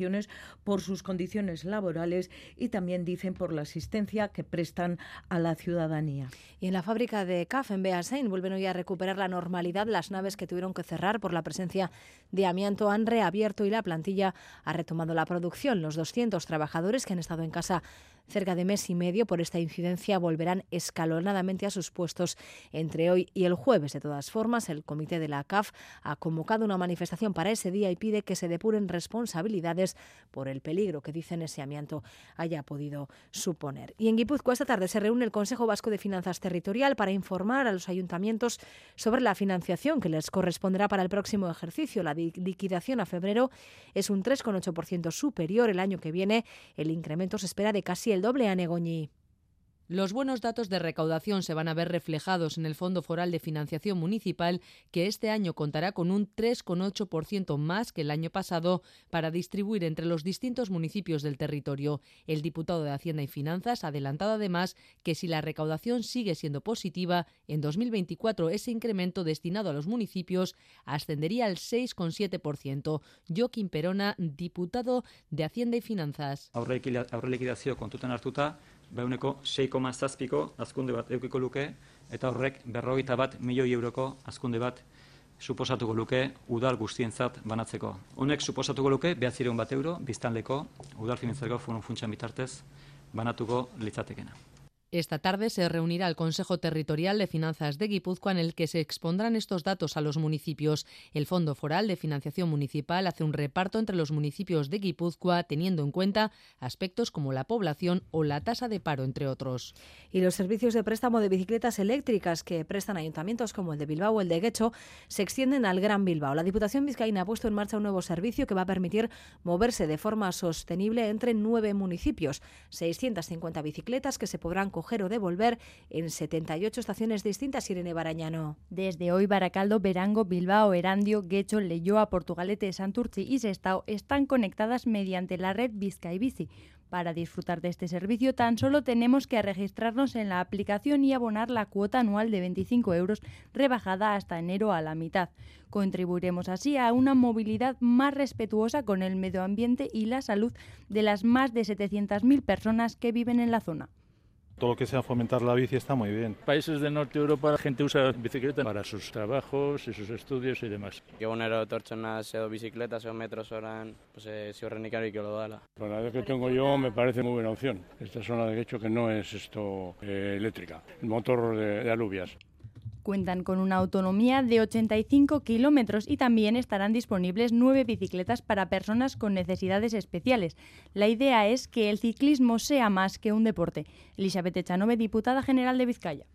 por sus condiciones laborales y también dicen por la asistencia que prestan a la ciudadanía. Y en la fábrica de CAF en Beasain vuelven hoy a recuperar la normalidad. Las naves que tuvieron que cerrar por la presencia de amianto han reabierto y la plantilla ha retomado la producción. Los 200 trabajadores que han estado en casa cerca de mes y medio por esta incidencia volverán escalonadamente a sus puestos entre hoy y el jueves. De todas formas, el comité de la CAF ha convocado una manifestación para ese día y pide que se depuren responsabilidades por el peligro que dicen ese amianto haya podido suponer. Y en Guipúzcoa esta tarde se reúne el Consejo Vasco de Finanzas Territorial para informar a los ayuntamientos sobre la financiación que les corresponderá para el próximo ejercicio. La liquidación a febrero es un 3,8% superior el año que viene. El incremento se espera de casi el doble a Negoñi. Los buenos datos de recaudación se van a ver reflejados en el Fondo Foral de Financiación Municipal, que este año contará con un 3,8% más que el año pasado para distribuir entre los distintos municipios del territorio. El diputado de Hacienda y Finanzas ha adelantado además que si la recaudación sigue siendo positiva, en 2024 ese incremento destinado a los municipios ascendería al 6,7%. Joaquín Perona, diputado de Hacienda y Finanzas. Behuneko 6,zazpiko azkunde bat eukiko luke, eta horrek berrogeita bat milioi euroko azkunde bat suposatuko luke udal guztientzat banatzeko. Honek suposatuko luke behatzireun bat euro, biztanleko udal finantzareko funtsan bitartez banatuko litzatekena. Esta tarde se reunirá el Consejo Territorial de Finanzas de Guipúzcoa en el que se expondrán estos datos a los municipios. El Fondo Foral de Financiación Municipal hace un reparto entre los municipios de Guipúzcoa teniendo en cuenta aspectos como la población o la tasa de paro, entre otros. Y los servicios de préstamo de bicicletas eléctricas que prestan ayuntamientos como el de Bilbao o el de Guecho se extienden al Gran Bilbao. La Diputación Vizcaína ha puesto en marcha un nuevo servicio que va a permitir moverse de forma sostenible entre nueve municipios. 650 bicicletas que se podrán coger o devolver en 78 estaciones distintas, Irene Barañano. Desde hoy, Baracaldo, Verango, Bilbao, Erandio, Guecho, Leyoa, Portugalete, Santurci y Sestao están conectadas mediante la red Vizca y Bici. Para disfrutar de este servicio tan solo tenemos que registrarnos en la aplicación y abonar la cuota anual de 25 euros rebajada hasta enero a la mitad. Contribuiremos así a una movilidad más respetuosa con el medio ambiente y la salud de las más de 700.000 personas que viven en la zona. Todo lo que sea fomentar la bici está muy bien. Países de Norte Europa la gente usa bicicleta para sus trabajos y sus estudios y demás. Egunero tortzonas edo bicicletas o metros oran, pues eh, si ikari que lo dala. Con la que tengo yo me parece muy buena opción. Esta zona de hecho que no es esto eh, eléctrica, el motor de, de alubias. Cuentan con una autonomía de 85 kilómetros y también estarán disponibles nueve bicicletas para personas con necesidades especiales. La idea es que el ciclismo sea más que un deporte. Elizabeth Echanove, diputada general de Vizcaya.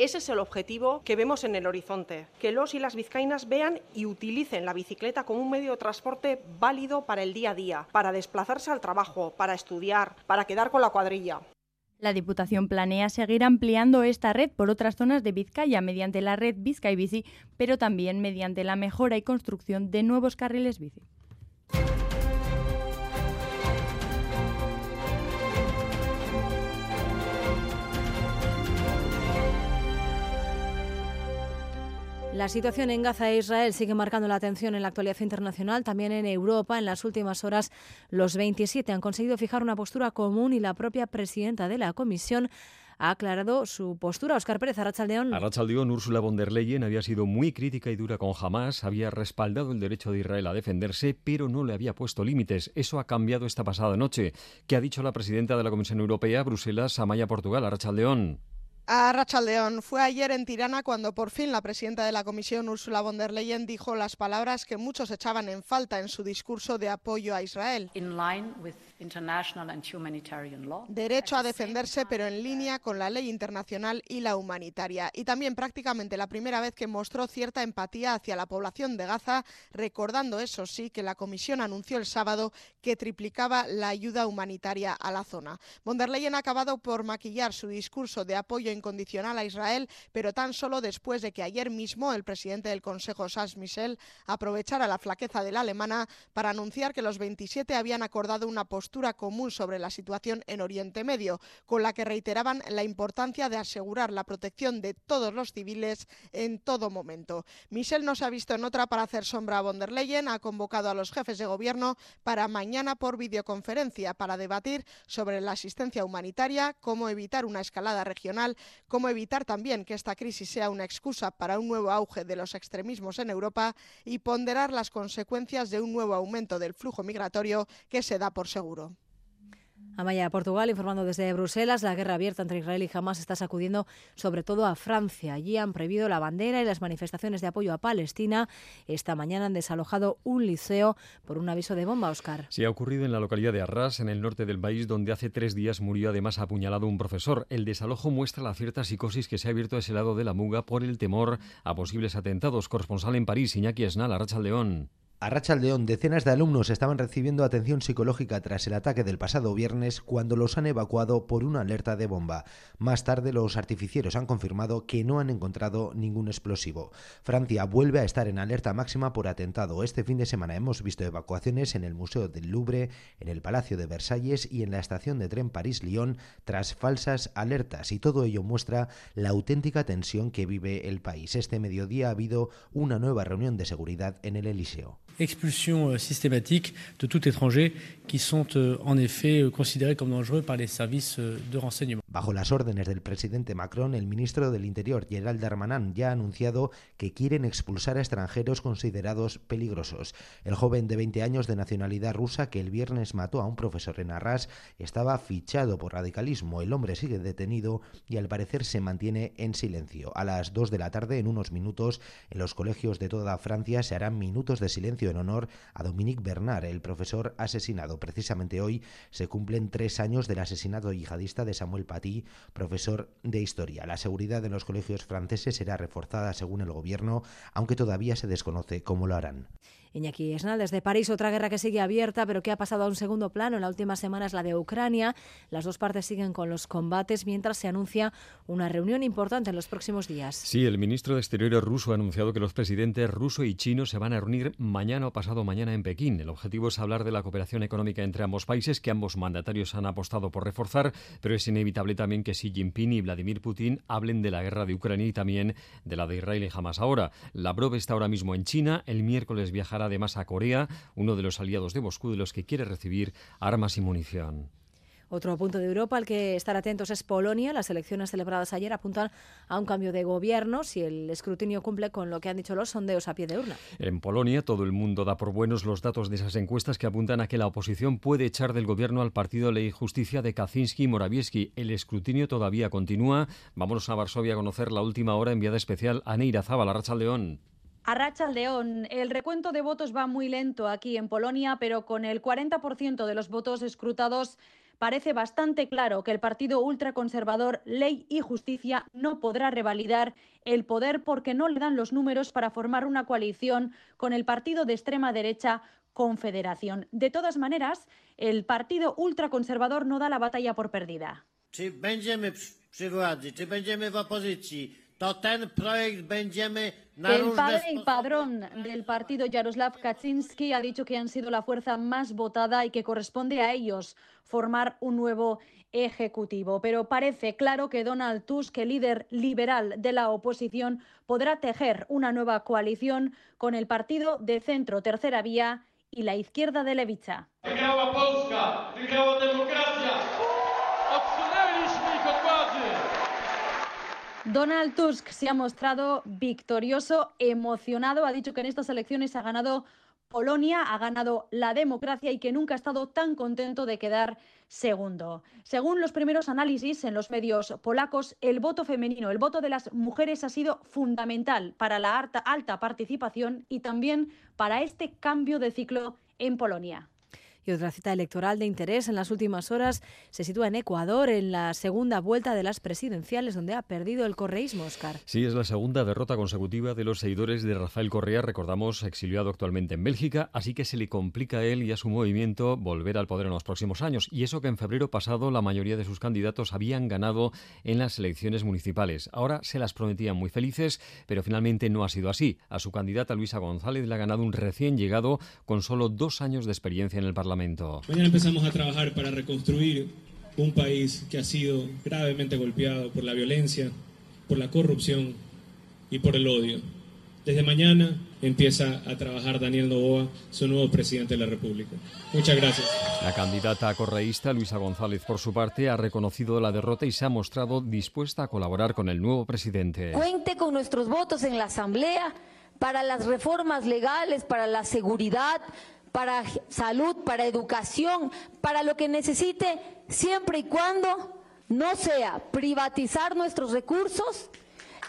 Ese es el objetivo que vemos en el horizonte, que los y las vizcaínas vean y utilicen la bicicleta como un medio de transporte válido para el día a día, para desplazarse al trabajo, para estudiar, para quedar con la cuadrilla. La Diputación planea seguir ampliando esta red por otras zonas de Vizcaya mediante la red Vizcay Bici, pero también mediante la mejora y construcción de nuevos carriles bici. La situación en Gaza e Israel sigue marcando la atención en la actualidad internacional, también en Europa. En las últimas horas, los 27 han conseguido fijar una postura común y la propia presidenta de la Comisión ha aclarado su postura. Oscar Pérez, Arrachaldeón. Arrachaldeón, Úrsula von der Leyen había sido muy crítica y dura con Hamas, había respaldado el derecho de Israel a defenderse, pero no le había puesto límites. Eso ha cambiado esta pasada noche. ¿Qué ha dicho la presidenta de la Comisión Europea, Bruselas, Amaya Portugal, Arrachaldeón? A Rachaldeón fue ayer en Tirana cuando por fin la presidenta de la Comisión, Ursula von der Leyen, dijo las palabras que muchos echaban en falta en su discurso de apoyo a Israel. Derecho a defenderse, pero en línea con la ley internacional y la humanitaria. Y también prácticamente la primera vez que mostró cierta empatía hacia la población de Gaza, recordando, eso sí, que la Comisión anunció el sábado que triplicaba la ayuda humanitaria a la zona. Von der Leyen ha acabado por maquillar su discurso de apoyo incondicional a Israel, pero tan solo después de que ayer mismo el presidente del Consejo, Charles Michel, aprovechara la flaqueza de la alemana para anunciar que los 27 habían acordado una postura común sobre la situación en Oriente Medio, con la que reiteraban la importancia de asegurar la protección de todos los civiles en todo momento. Michel no se ha visto en otra para hacer sombra a von der Leyen, ha convocado a los jefes de gobierno para mañana por videoconferencia para debatir sobre la asistencia humanitaria, cómo evitar una escalada regional, cómo evitar también que esta crisis sea una excusa para un nuevo auge de los extremismos en Europa y ponderar las consecuencias de un nuevo aumento del flujo migratorio que se da por seguro. Amaya, Portugal, informando desde Bruselas, la guerra abierta entre Israel y Hamas está sacudiendo sobre todo a Francia. Allí han prohibido la bandera y las manifestaciones de apoyo a Palestina. Esta mañana han desalojado un liceo por un aviso de bomba, Oscar. Se ha ocurrido en la localidad de Arras, en el norte del país, donde hace tres días murió además apuñalado un profesor. El desalojo muestra la cierta psicosis que se ha abierto a ese lado de la muga por el temor a posibles atentados. Corresponsal en París, Iñaki Esnal, Arracha León. A Rachaldeón, decenas de alumnos estaban recibiendo atención psicológica tras el ataque del pasado viernes cuando los han evacuado por una alerta de bomba. Más tarde, los artificieros han confirmado que no han encontrado ningún explosivo. Francia vuelve a estar en alerta máxima por atentado. Este fin de semana hemos visto evacuaciones en el Museo del Louvre, en el Palacio de Versalles y en la estación de tren París-Lyon tras falsas alertas. Y todo ello muestra la auténtica tensión que vive el país. Este mediodía ha habido una nueva reunión de seguridad en el Elíseo. Expulsion systématique de tout étranger qui sont en effet considérés comme dangereux par les services de renseignement. Bajo las órdenes del presidente Macron, el ministro del Interior, Gerald Darmanin, ya ha anunciado que quieren expulsar a extranjeros considerados peligrosos. El joven de 20 años de nacionalidad rusa que el viernes mató a un profesor en Arras estaba fichado por radicalismo. El hombre sigue detenido y al parecer se mantiene en silencio. A las 2 de la tarde, en unos minutos, en los colegios de toda Francia se harán minutos de silencio en honor a Dominique Bernard, el profesor asesinado. Precisamente hoy se cumplen tres años del asesinato yihadista de Samuel Paty, profesor de historia. La seguridad en los colegios franceses será reforzada según el gobierno, aunque todavía se desconoce cómo lo harán. Iñaki Esnal, desde París, otra guerra que sigue abierta, pero que ha pasado a un segundo plano. En la última semana es la de Ucrania. Las dos partes siguen con los combates mientras se anuncia una reunión importante en los próximos días. Sí, el ministro de Exteriores ruso ha anunciado que los presidentes ruso y chino se van a reunir mañana o pasado mañana en Pekín. El objetivo es hablar de la cooperación económica entre ambos países, que ambos mandatarios han apostado por reforzar, pero es inevitable también que Xi Jinping y Vladimir Putin hablen de la guerra de Ucrania y también de la de Israel y Hamas. Ahora, Lavrov está ahora mismo en China. El miércoles viajará además a Corea, uno de los aliados de Moscú de los que quiere recibir armas y munición. Otro punto de Europa al que estar atentos es Polonia. Las elecciones celebradas ayer apuntan a un cambio de gobierno si el escrutinio cumple con lo que han dicho los sondeos a pie de urna. En Polonia todo el mundo da por buenos los datos de esas encuestas que apuntan a que la oposición puede echar del gobierno al partido Ley y Justicia de Kaczynski y Morawiecki. El escrutinio todavía continúa. Vámonos a Varsovia a conocer la última hora enviada especial a Neira Zabal, Racha León. Arracha León, el recuento de votos va muy lento aquí en Polonia, pero con el 40% de los votos escrutados parece bastante claro que el partido ultraconservador Ley y Justicia no podrá revalidar el poder porque no le dan los números para formar una coalición con el partido de extrema derecha Confederación. De todas maneras, el partido ultraconservador no da la batalla por perdida. El padre y padrón del partido Jaroslav Kaczynski ha dicho que han sido la fuerza más votada y que corresponde a ellos formar un nuevo ejecutivo. Pero parece claro que Donald Tusk, el líder liberal de la oposición, podrá tejer una nueva coalición con el partido de centro tercera vía y la izquierda de Lewica. Donald Tusk se ha mostrado victorioso, emocionado. Ha dicho que en estas elecciones ha ganado Polonia ha ganado la democracia y que nunca ha estado tan contento de quedar segundo. Según los primeros análisis en los medios polacos, el voto femenino, el voto de las mujeres ha sido fundamental para la alta, participación y también para este cambio de ciclo en Polonia. Otra cita electoral de interés en las últimas horas se sitúa en Ecuador, en la segunda vuelta de las presidenciales, donde ha perdido el correísmo, Oscar. Sí, es la segunda derrota consecutiva de los seguidores de Rafael Correa, recordamos, exiliado actualmente en Bélgica, así que se le complica a él y a su movimiento volver al poder en los próximos años. Y eso que en febrero pasado la mayoría de sus candidatos habían ganado en las elecciones municipales. Ahora se las prometían muy felices, pero finalmente no ha sido así. A su candidata Luisa González le ha ganado un recién llegado con solo dos años de experiencia en el Parlamento. Mañana empezamos a trabajar para reconstruir un país que ha sido gravemente golpeado por la violencia, por la corrupción y por el odio. Desde mañana empieza a trabajar Daniel Novoa, su nuevo presidente de la República. Muchas gracias. La candidata correísta Luisa González, por su parte, ha reconocido la derrota y se ha mostrado dispuesta a colaborar con el nuevo presidente. Cuente con nuestros votos en la Asamblea para las reformas legales, para la seguridad, para salud, para educación, para lo que necesite, siempre y cuando no sea privatizar nuestros recursos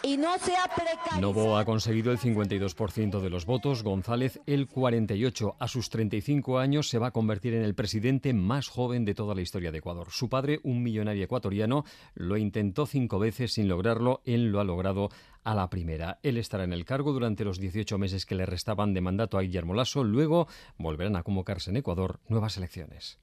y precarizar. Novo ha conseguido el 52% de los votos, González el 48%. A sus 35 años se va a convertir en el presidente más joven de toda la historia de Ecuador. Su padre, un millonario ecuatoriano, lo intentó cinco veces sin lograrlo. Él lo ha logrado a la primera. Él estará en el cargo durante los 18 meses que le restaban de mandato a Guillermo Lasso. Luego volverán a convocarse en Ecuador nuevas elecciones.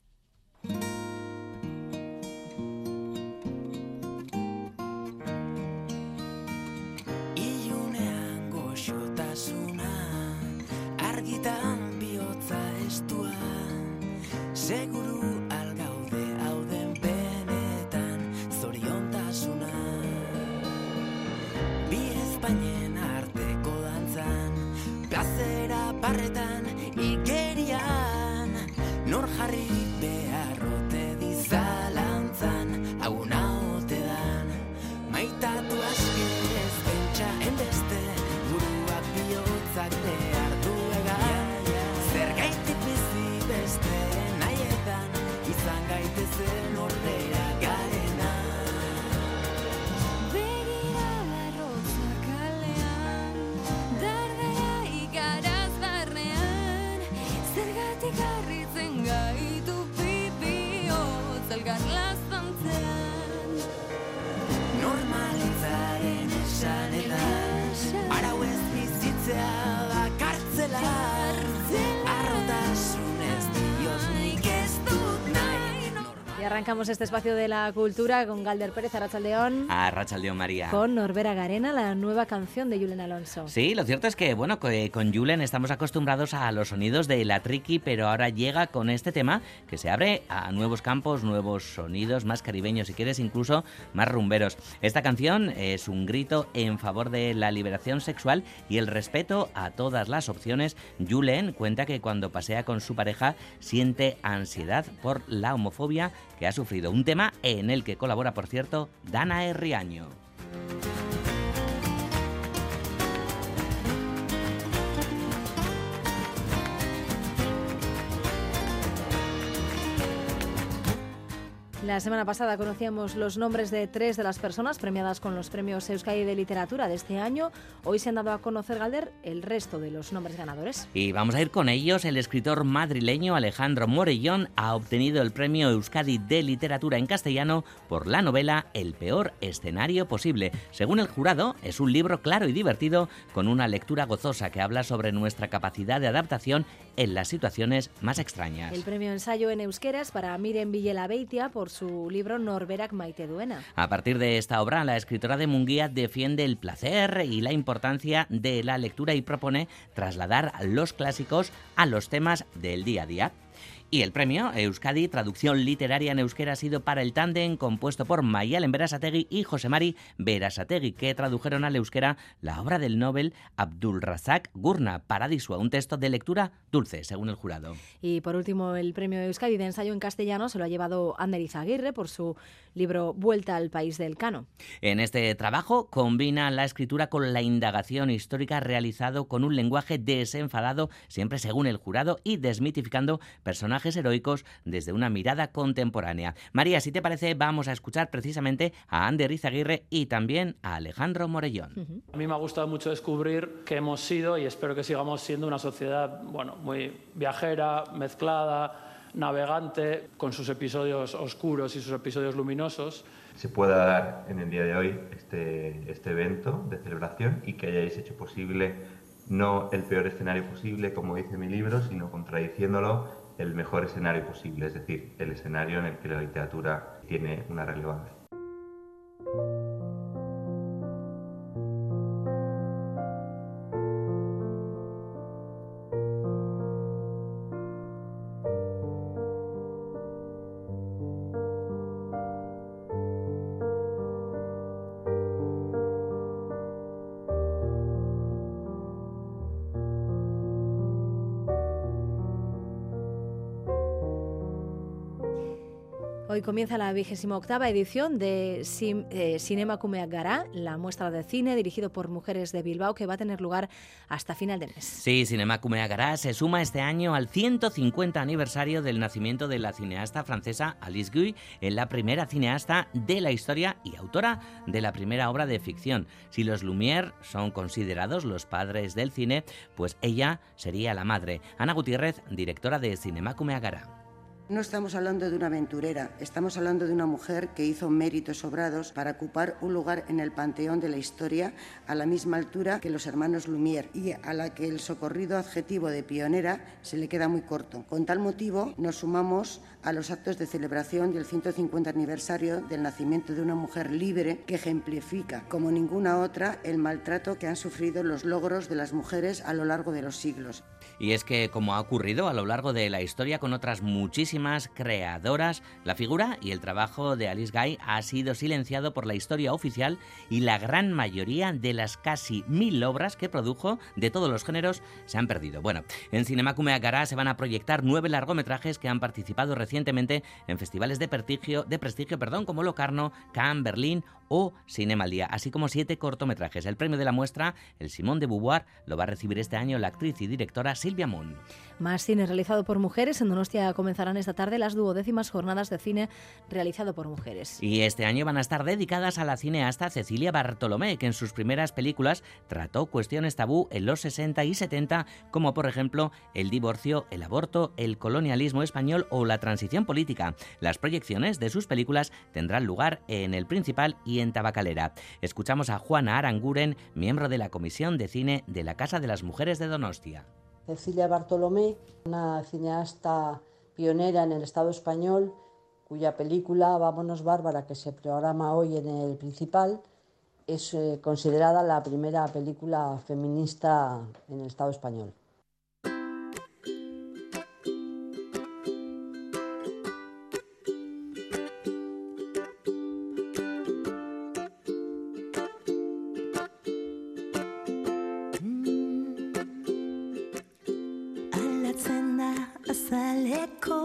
alive. Arrancamos este espacio de la cultura con Galder Pérez, Arrachaldeón, A Rachaldeón María. con Norbera Garena, la nueva canción de Julen Alonso. Sí, lo cierto es que, bueno, eh, con Julen estamos acostumbrados a los sonidos de la triqui, pero ahora llega con este tema que se abre a nuevos campos, nuevos sonidos, más caribeños, si quieres, incluso más rumberos. Esta canción es un grito en favor de la liberación sexual y el respeto a todas las opciones. Julen cuenta que cuando pasea con su pareja siente ansiedad por la homofobia que ha sufrido. Un tema en el que colabora, por cierto, Dana Herriaño. La semana pasada conocíamos los nombres de tres de las personas premiadas con los premios Euskadi de Literatura de este año. Hoy se han dado a conocer, Galder, el resto de los nombres ganadores. Y vamos a ir con ellos. El escritor madrileño Alejandro Morellón ha obtenido el premio Euskadi de Literatura en castellano por la novela El peor escenario posible. Según el jurado, es un libro claro y divertido con una lectura gozosa que habla sobre nuestra capacidad de adaptación en las situaciones más extrañas. El premio ensayo en euskera es para Miren Villela Beitia por su libro Norberak Maite Duena. A partir de esta obra, la escritora de Munguía defiende el placer y la importancia de la lectura y propone trasladar los clásicos a los temas del día a día. Y el premio Euskadi Traducción Literaria en Euskera ha sido para el tándem compuesto por Mayalen Berasategui y José Mari Berasategui, que tradujeron al euskera la obra del Nobel Abdul Razak Gurna, Paradiso, un texto de lectura dulce, según el jurado. Y por último, el premio Euskadi de ensayo en castellano se lo ha llevado Ander Izaguirre por su libro Vuelta al País del Cano. En este trabajo combina la escritura con la indagación histórica realizado con un lenguaje desenfadado, siempre según el jurado, y desmitificando personajes heroicos desde una mirada contemporánea. María, si te parece, vamos a escuchar precisamente a Ander Izaguirre y también a Alejandro Morellón. A mí me ha gustado mucho descubrir que hemos sido y espero que sigamos siendo una sociedad bueno, muy viajera, mezclada, navegante, con sus episodios oscuros y sus episodios luminosos. se pueda dar en el día de hoy este, este evento de celebración y que hayáis hecho posible no el peor escenario posible, como dice mi libro, sino contradiciéndolo el mejor escenario posible, es decir, el escenario en el que la literatura tiene una relevancia. Hoy comienza la vigésima octava edición de eh, Cinema Cumeac Gara, la muestra de cine dirigido por mujeres de Bilbao que va a tener lugar hasta final de mes. Sí, Cinema Cumeagará se suma este año al 150 aniversario del nacimiento de la cineasta francesa Alice Guy, en la primera cineasta de la historia y autora de la primera obra de ficción. Si los Lumière son considerados los padres del cine, pues ella sería la madre. Ana Gutiérrez, directora de Cinema Cumeagará. No estamos hablando de una aventurera, estamos hablando de una mujer que hizo méritos sobrados para ocupar un lugar en el panteón de la historia a la misma altura que los hermanos Lumière y a la que el socorrido adjetivo de pionera se le queda muy corto. Con tal motivo nos sumamos a los actos de celebración del 150 aniversario del nacimiento de una mujer libre que ejemplifica como ninguna otra el maltrato que han sufrido los logros de las mujeres a lo largo de los siglos. Y es que, como ha ocurrido a lo largo de la historia con otras muchísimas creadoras, la figura y el trabajo de Alice Guy ha sido silenciado por la historia oficial y la gran mayoría de las casi mil obras que produjo de todos los géneros se han perdido. Bueno, en Cinemacume Agará se van a proyectar nueve largometrajes que han participado recientemente en festivales de prestigio, de prestigio perdón, como Locarno, Cannes, Berlín o Cinema al Día, así como siete cortometrajes. El premio de la muestra, el Simón de Beauvoir, lo va a recibir este año la actriz y directora Silvia Moon. Más cine realizado por mujeres. En Donostia comenzarán esta tarde las duodécimas jornadas de cine realizado por mujeres. Y este año van a estar dedicadas a la cineasta Cecilia Bartolomé, que en sus primeras películas trató cuestiones tabú en los 60 y 70, como por ejemplo el divorcio, el aborto, el colonialismo español o la transición política. Las proyecciones de sus películas tendrán lugar en El Principal y en Tabacalera. Escuchamos a Juana Aranguren, miembro de la Comisión de Cine de la Casa de las Mujeres de Donostia. Cecilia Bartolomé, una cineasta pionera en el Estado español, cuya película Vámonos Bárbara, que se programa hoy en el Principal, es eh, considerada la primera película feminista en el Estado español. cold.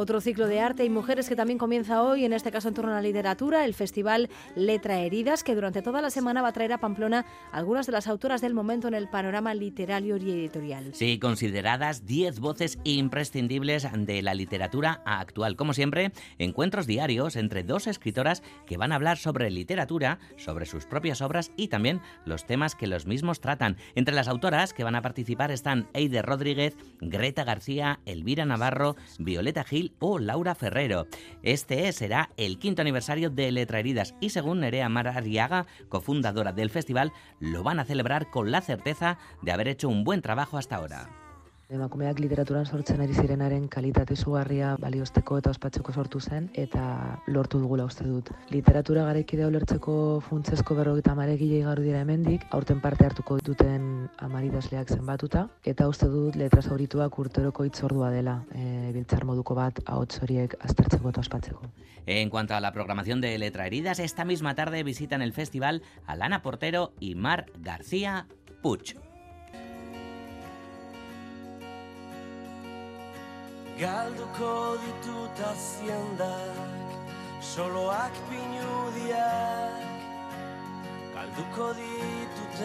Otro ciclo de arte y mujeres que también comienza hoy, en este caso en torno a la literatura, el Festival Letra Heridas, que durante toda la semana va a traer a Pamplona algunas de las autoras del momento en el panorama literario y editorial. Sí, consideradas 10 voces imprescindibles de la literatura actual. Como siempre, encuentros diarios entre dos escritoras que van a hablar sobre literatura, sobre sus propias obras y también los temas que los mismos tratan. Entre las autoras que van a participar están Eider Rodríguez, Greta García, Elvira Navarro, Violeta Gil o Laura Ferrero. Este será el quinto aniversario de Letra Heridas y según Nerea Marariaga, cofundadora del festival, lo van a celebrar con la certeza de haber hecho un buen trabajo hasta ahora. Emakumeak literaturan sortzen ari zirenaren kalitate izugarria baliozteko eta ospatzeko sortu zen eta lortu dugula uste dut. Literatura garaikidea ulertzeko funtsezko berrogeita amaregile igaru dira hemendik, aurten parte hartuko duten amaridazleak zenbatuta, eta uste dut letra zaurituak urteroko itzordua dela, e, biltzar moduko bat ahots horiek aztertzeko eta ospatzeko. En cuanto a la programación de Letra Heridas, esta misma tarde visitan el festival Alana Portero y Mar García Puch. Galduko ditut aziendak, soloak pinudiak Galduko ditut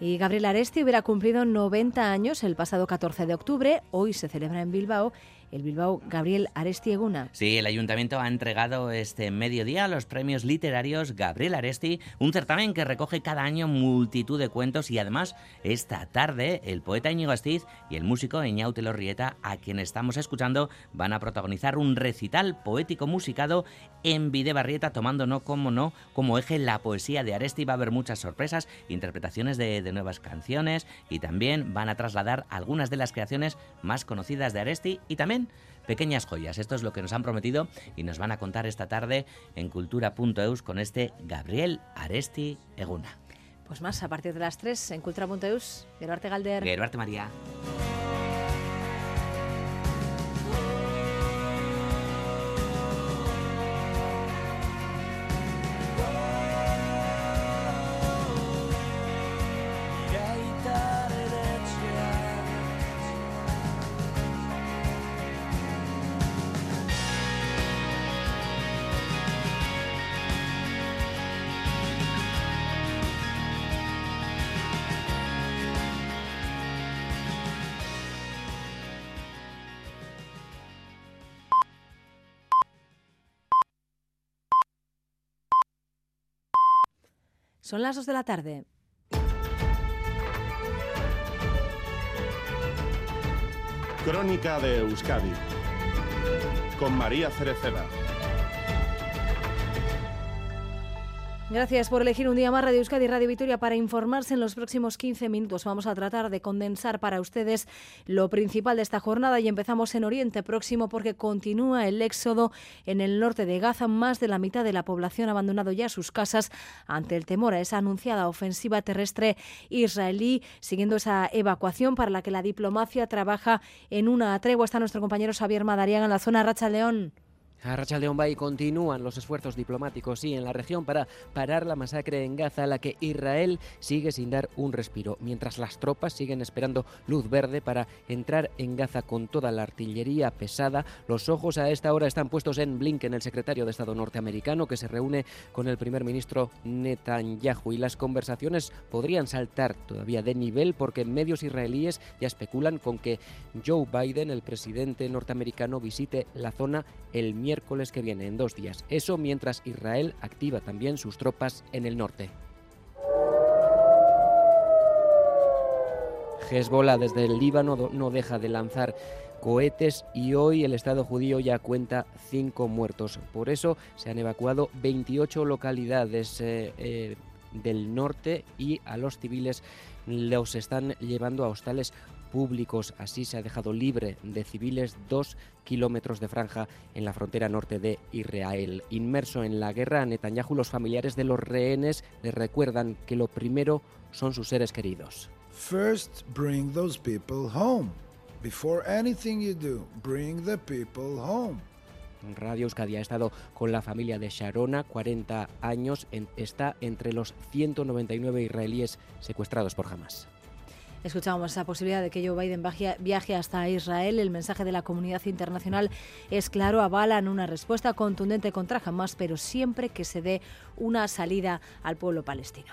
Y Gabriel Aresti hubiera cumplido 90 años el pasado 14 de octubre. Hoy se celebra en Bilbao el Bilbao Gabriel Aresti Eguna. Sí, el ayuntamiento ha entregado este mediodía los premios literarios Gabriel Aresti, un certamen que recoge cada año multitud de cuentos y además esta tarde el poeta Íñigo Astiz y el músico Eñaute Lorrieta, a quien estamos escuchando, van a protagonizar un recital poético musicado en Videbarrieta, tomando no como no como eje la poesía de Aresti. Va a haber muchas sorpresas, interpretaciones de, de nuevas canciones y también van a trasladar algunas de las creaciones más conocidas de Aresti y también pequeñas joyas. Esto es lo que nos han prometido y nos van a contar esta tarde en cultura.eus con este Gabriel Aresti Eguna. Pues más a partir de las 3 en Cultura.eus. Geruarte Galder. Geruarte María. Son las 2 de la tarde. Crónica de Euskadi con María Cereceda. Gracias por elegir un día más Radio Euskadi y Radio Vitoria para informarse en los próximos 15 minutos. Vamos a tratar de condensar para ustedes lo principal de esta jornada y empezamos en Oriente Próximo porque continúa el éxodo en el norte de Gaza. Más de la mitad de la población ha abandonado ya sus casas ante el temor a esa anunciada ofensiva terrestre israelí, siguiendo esa evacuación para la que la diplomacia trabaja en una tregua. Está nuestro compañero Xavier Madariaga en la zona Racha León. A Rachaldeón Bay continúan los esfuerzos diplomáticos sí, en la región para parar la masacre en Gaza, a la que Israel sigue sin dar un respiro, mientras las tropas siguen esperando luz verde para entrar en Gaza con toda la artillería pesada. Los ojos a esta hora están puestos en Blinken, el secretario de Estado norteamericano, que se reúne con el primer ministro Netanyahu. Y las conversaciones podrían saltar todavía de nivel porque medios israelíes ya especulan con que Joe Biden, el presidente norteamericano, visite la zona el miércoles que viene, en dos días. Eso mientras Israel activa también sus tropas en el norte. Hezbollah desde el Líbano no deja de lanzar cohetes y hoy el Estado judío ya cuenta cinco muertos. Por eso se han evacuado 28 localidades eh, eh, del norte y a los civiles los están llevando a hostales públicos. Así se ha dejado libre de civiles dos kilómetros de franja en la frontera norte de Israel. Inmerso en la guerra, a Netanyahu los familiares de los rehenes le recuerdan que lo primero son sus seres queridos. First, bring those people home. Before anything you do, bring the people home. Radio Euskadi ha estado con la familia de Sharona, 40 años, en- está entre los 199 israelíes secuestrados por Hamas. Escuchábamos esa posibilidad de que Joe Biden viaje, hasta Israel. El mensaje de la comunidad internacional es claro, avalan una respuesta contundente contra Hamas, pero siempre que se dé una salida al pueblo palestino.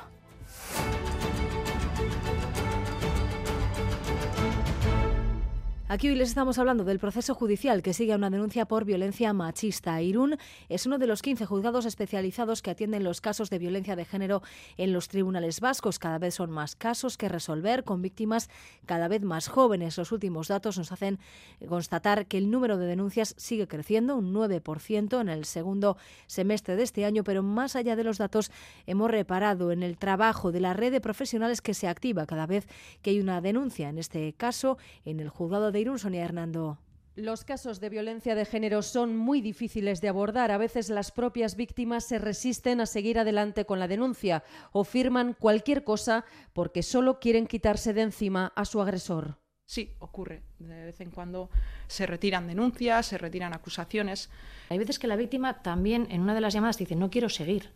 Aquí hoy les estamos hablando del proceso judicial que sigue a una denuncia por violencia machista. Irún es uno de los 15 juzgados especializados que atienden los casos de violencia de género en los tribunales vascos. Cada vez son más casos que resolver con víctimas cada vez más jóvenes. Los últimos datos nos hacen constatar que el número de denuncias sigue creciendo, un 9% en el segundo semestre de este año, pero más allá de los datos hemos reparado en el trabajo de la red de profesionales que se activa cada vez que hay una denuncia. En este caso, en el juzgado de Irún, Sonia Hernando. Los casos de violencia de género son muy difíciles de abordar. A veces las propias víctimas se resisten a seguir adelante con la denuncia o firman cualquier cosa porque solo quieren quitarse de encima a su agresor. Sí, ocurre. De vez en cuando se retiran denuncias, se retiran acusaciones. Hay veces que la víctima también en una de las llamadas dice, no quiero seguir,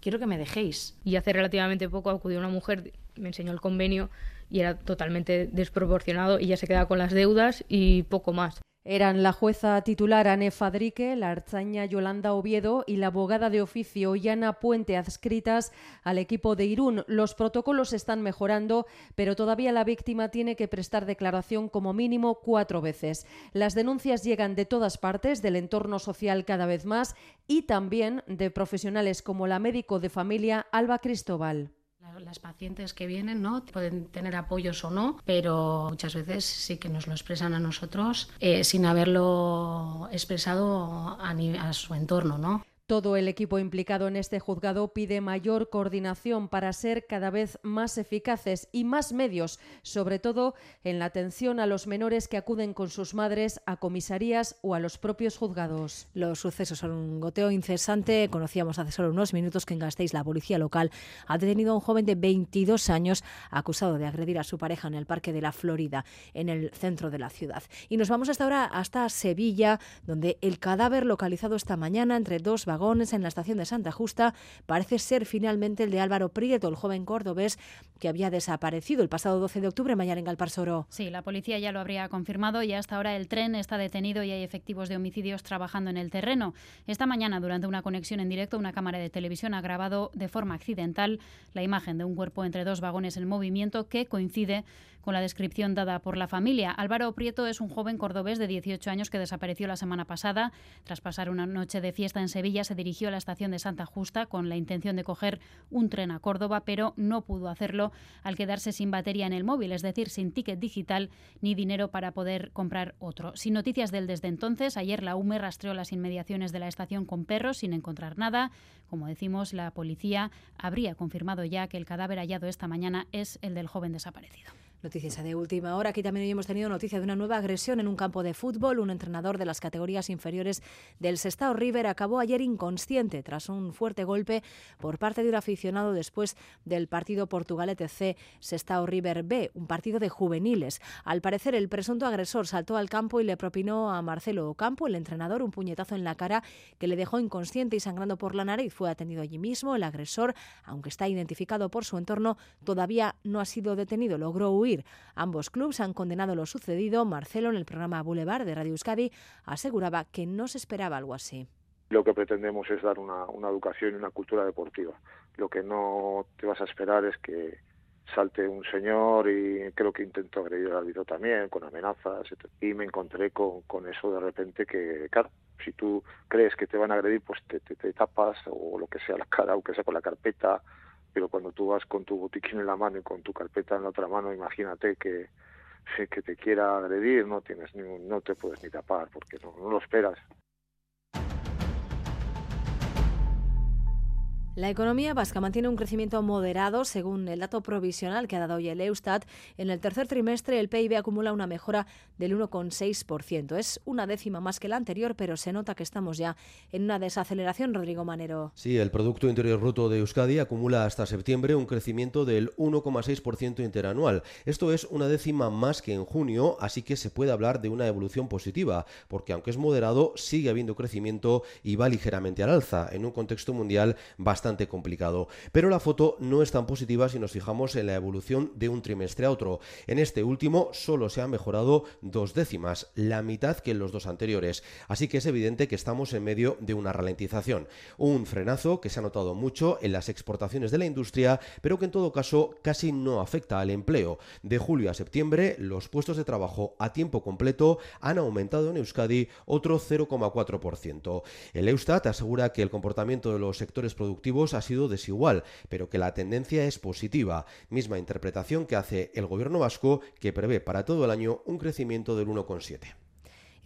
quiero que me dejéis. Y hace relativamente poco acudió una mujer, me enseñó el convenio y era totalmente desproporcionado y ya se queda con las deudas y poco más. Eran la jueza titular Anne Fadrique, la arzaña Yolanda Oviedo y la abogada de oficio Yana Puente adscritas al equipo de Irún. Los protocolos están mejorando, pero todavía la víctima tiene que prestar declaración como mínimo cuatro veces. Las denuncias llegan de todas partes, del entorno social cada vez más y también de profesionales como la médico de familia Alba Cristóbal. Las pacientes que vienen ¿no? pueden tener apoyos o no, pero muchas veces sí que nos lo expresan a nosotros eh, sin haberlo expresado a, a su entorno. ¿no? Todo el equipo implicado en este juzgado pide mayor coordinación para ser cada vez más eficaces y más medios, sobre todo en la atención a los menores que acuden con sus madres a comisarías o a los propios juzgados. Los sucesos son un goteo incesante. Conocíamos hace solo unos minutos que en Gasteiz la policía local ha detenido a un joven de 22 años acusado de agredir a su pareja en el Parque de la Florida, en el centro de la ciudad. Y nos vamos hasta ahora hasta Sevilla, donde el cadáver localizado esta mañana entre dos vagones en la estación de Santa Justa parece ser finalmente el de Álvaro Prieto, el joven cordobés que había desaparecido el pasado 12 de octubre mañana en Galparsoro. Sí, la policía ya lo habría confirmado y hasta ahora el tren está detenido y hay efectivos de homicidios trabajando en el terreno. Esta mañana, durante una conexión en directo, una cámara de televisión ha grabado de forma accidental la imagen de un cuerpo entre dos vagones en movimiento que coincide con la descripción dada por la familia. Álvaro Prieto es un joven cordobés de 18 años que desapareció la semana pasada. Tras pasar una noche de fiesta en Sevilla, se dirigió a la estación de Santa Justa con la intención de coger un tren a Córdoba, pero no pudo hacerlo al quedarse sin batería en el móvil, es decir, sin ticket digital ni dinero para poder comprar otro. Sin noticias de él desde entonces, ayer la UME rastreó las inmediaciones de la estación con perros sin encontrar nada. Como decimos, la policía habría confirmado ya que el cadáver hallado esta mañana es el del joven desaparecido. Noticias de última hora. Aquí también hoy hemos tenido noticia de una nueva agresión en un campo de fútbol. Un entrenador de las categorías inferiores del Sestao River acabó ayer inconsciente tras un fuerte golpe por parte de un aficionado después del partido Portugal ETC Sestao River B, un partido de juveniles. Al parecer, el presunto agresor saltó al campo y le propinó a Marcelo Ocampo, el entrenador, un puñetazo en la cara que le dejó inconsciente y sangrando por la nariz. Fue atendido allí mismo. El agresor, aunque está identificado por su entorno, todavía no ha sido detenido. Logró huir. Ambos clubes han condenado lo sucedido. Marcelo, en el programa Boulevard de Radio Euskadi, aseguraba que no se esperaba algo así. Lo que pretendemos es dar una, una educación y una cultura deportiva. Lo que no te vas a esperar es que salte un señor y creo que intentó agredir al árbitro también, con amenazas, y me encontré con, con eso de repente que, claro, si tú crees que te van a agredir, pues te, te, te tapas o lo que sea la cara, aunque sea con la carpeta, pero cuando tú vas con tu botiquín en la mano y con tu carpeta en la otra mano, imagínate que, que te quiera agredir, no tienes ni, no te puedes ni tapar porque no, no lo esperas. La economía vasca mantiene un crecimiento moderado según el dato provisional que ha dado hoy el Eustat. En el tercer trimestre el PIB acumula una mejora del 1,6%. Es una décima más que la anterior, pero se nota que estamos ya en una desaceleración, Rodrigo Manero. Sí, el Producto Interior Bruto de Euskadi acumula hasta septiembre un crecimiento del 1,6% interanual. Esto es una décima más que en junio, así que se puede hablar de una evolución positiva, porque aunque es moderado, sigue habiendo crecimiento y va ligeramente al alza, en un contexto mundial bastante complicado. Pero la foto no es tan positiva si nos fijamos en la evolución de un trimestre a otro. En este último solo se ha mejorado dos décimas, la mitad que en los dos anteriores. Así que es evidente que estamos en medio de una ralentización. Un frenazo que se ha notado mucho en las exportaciones de la industria, pero que en todo caso casi no afecta al empleo. De julio a septiembre, los puestos de trabajo a tiempo completo han aumentado en Euskadi otro 0,4%. El Eustat asegura que el comportamiento de los sectores productivos ha sido desigual, pero que la tendencia es positiva. Misma interpretación que hace el gobierno vasco, que prevé para todo el año un crecimiento del 1,7%.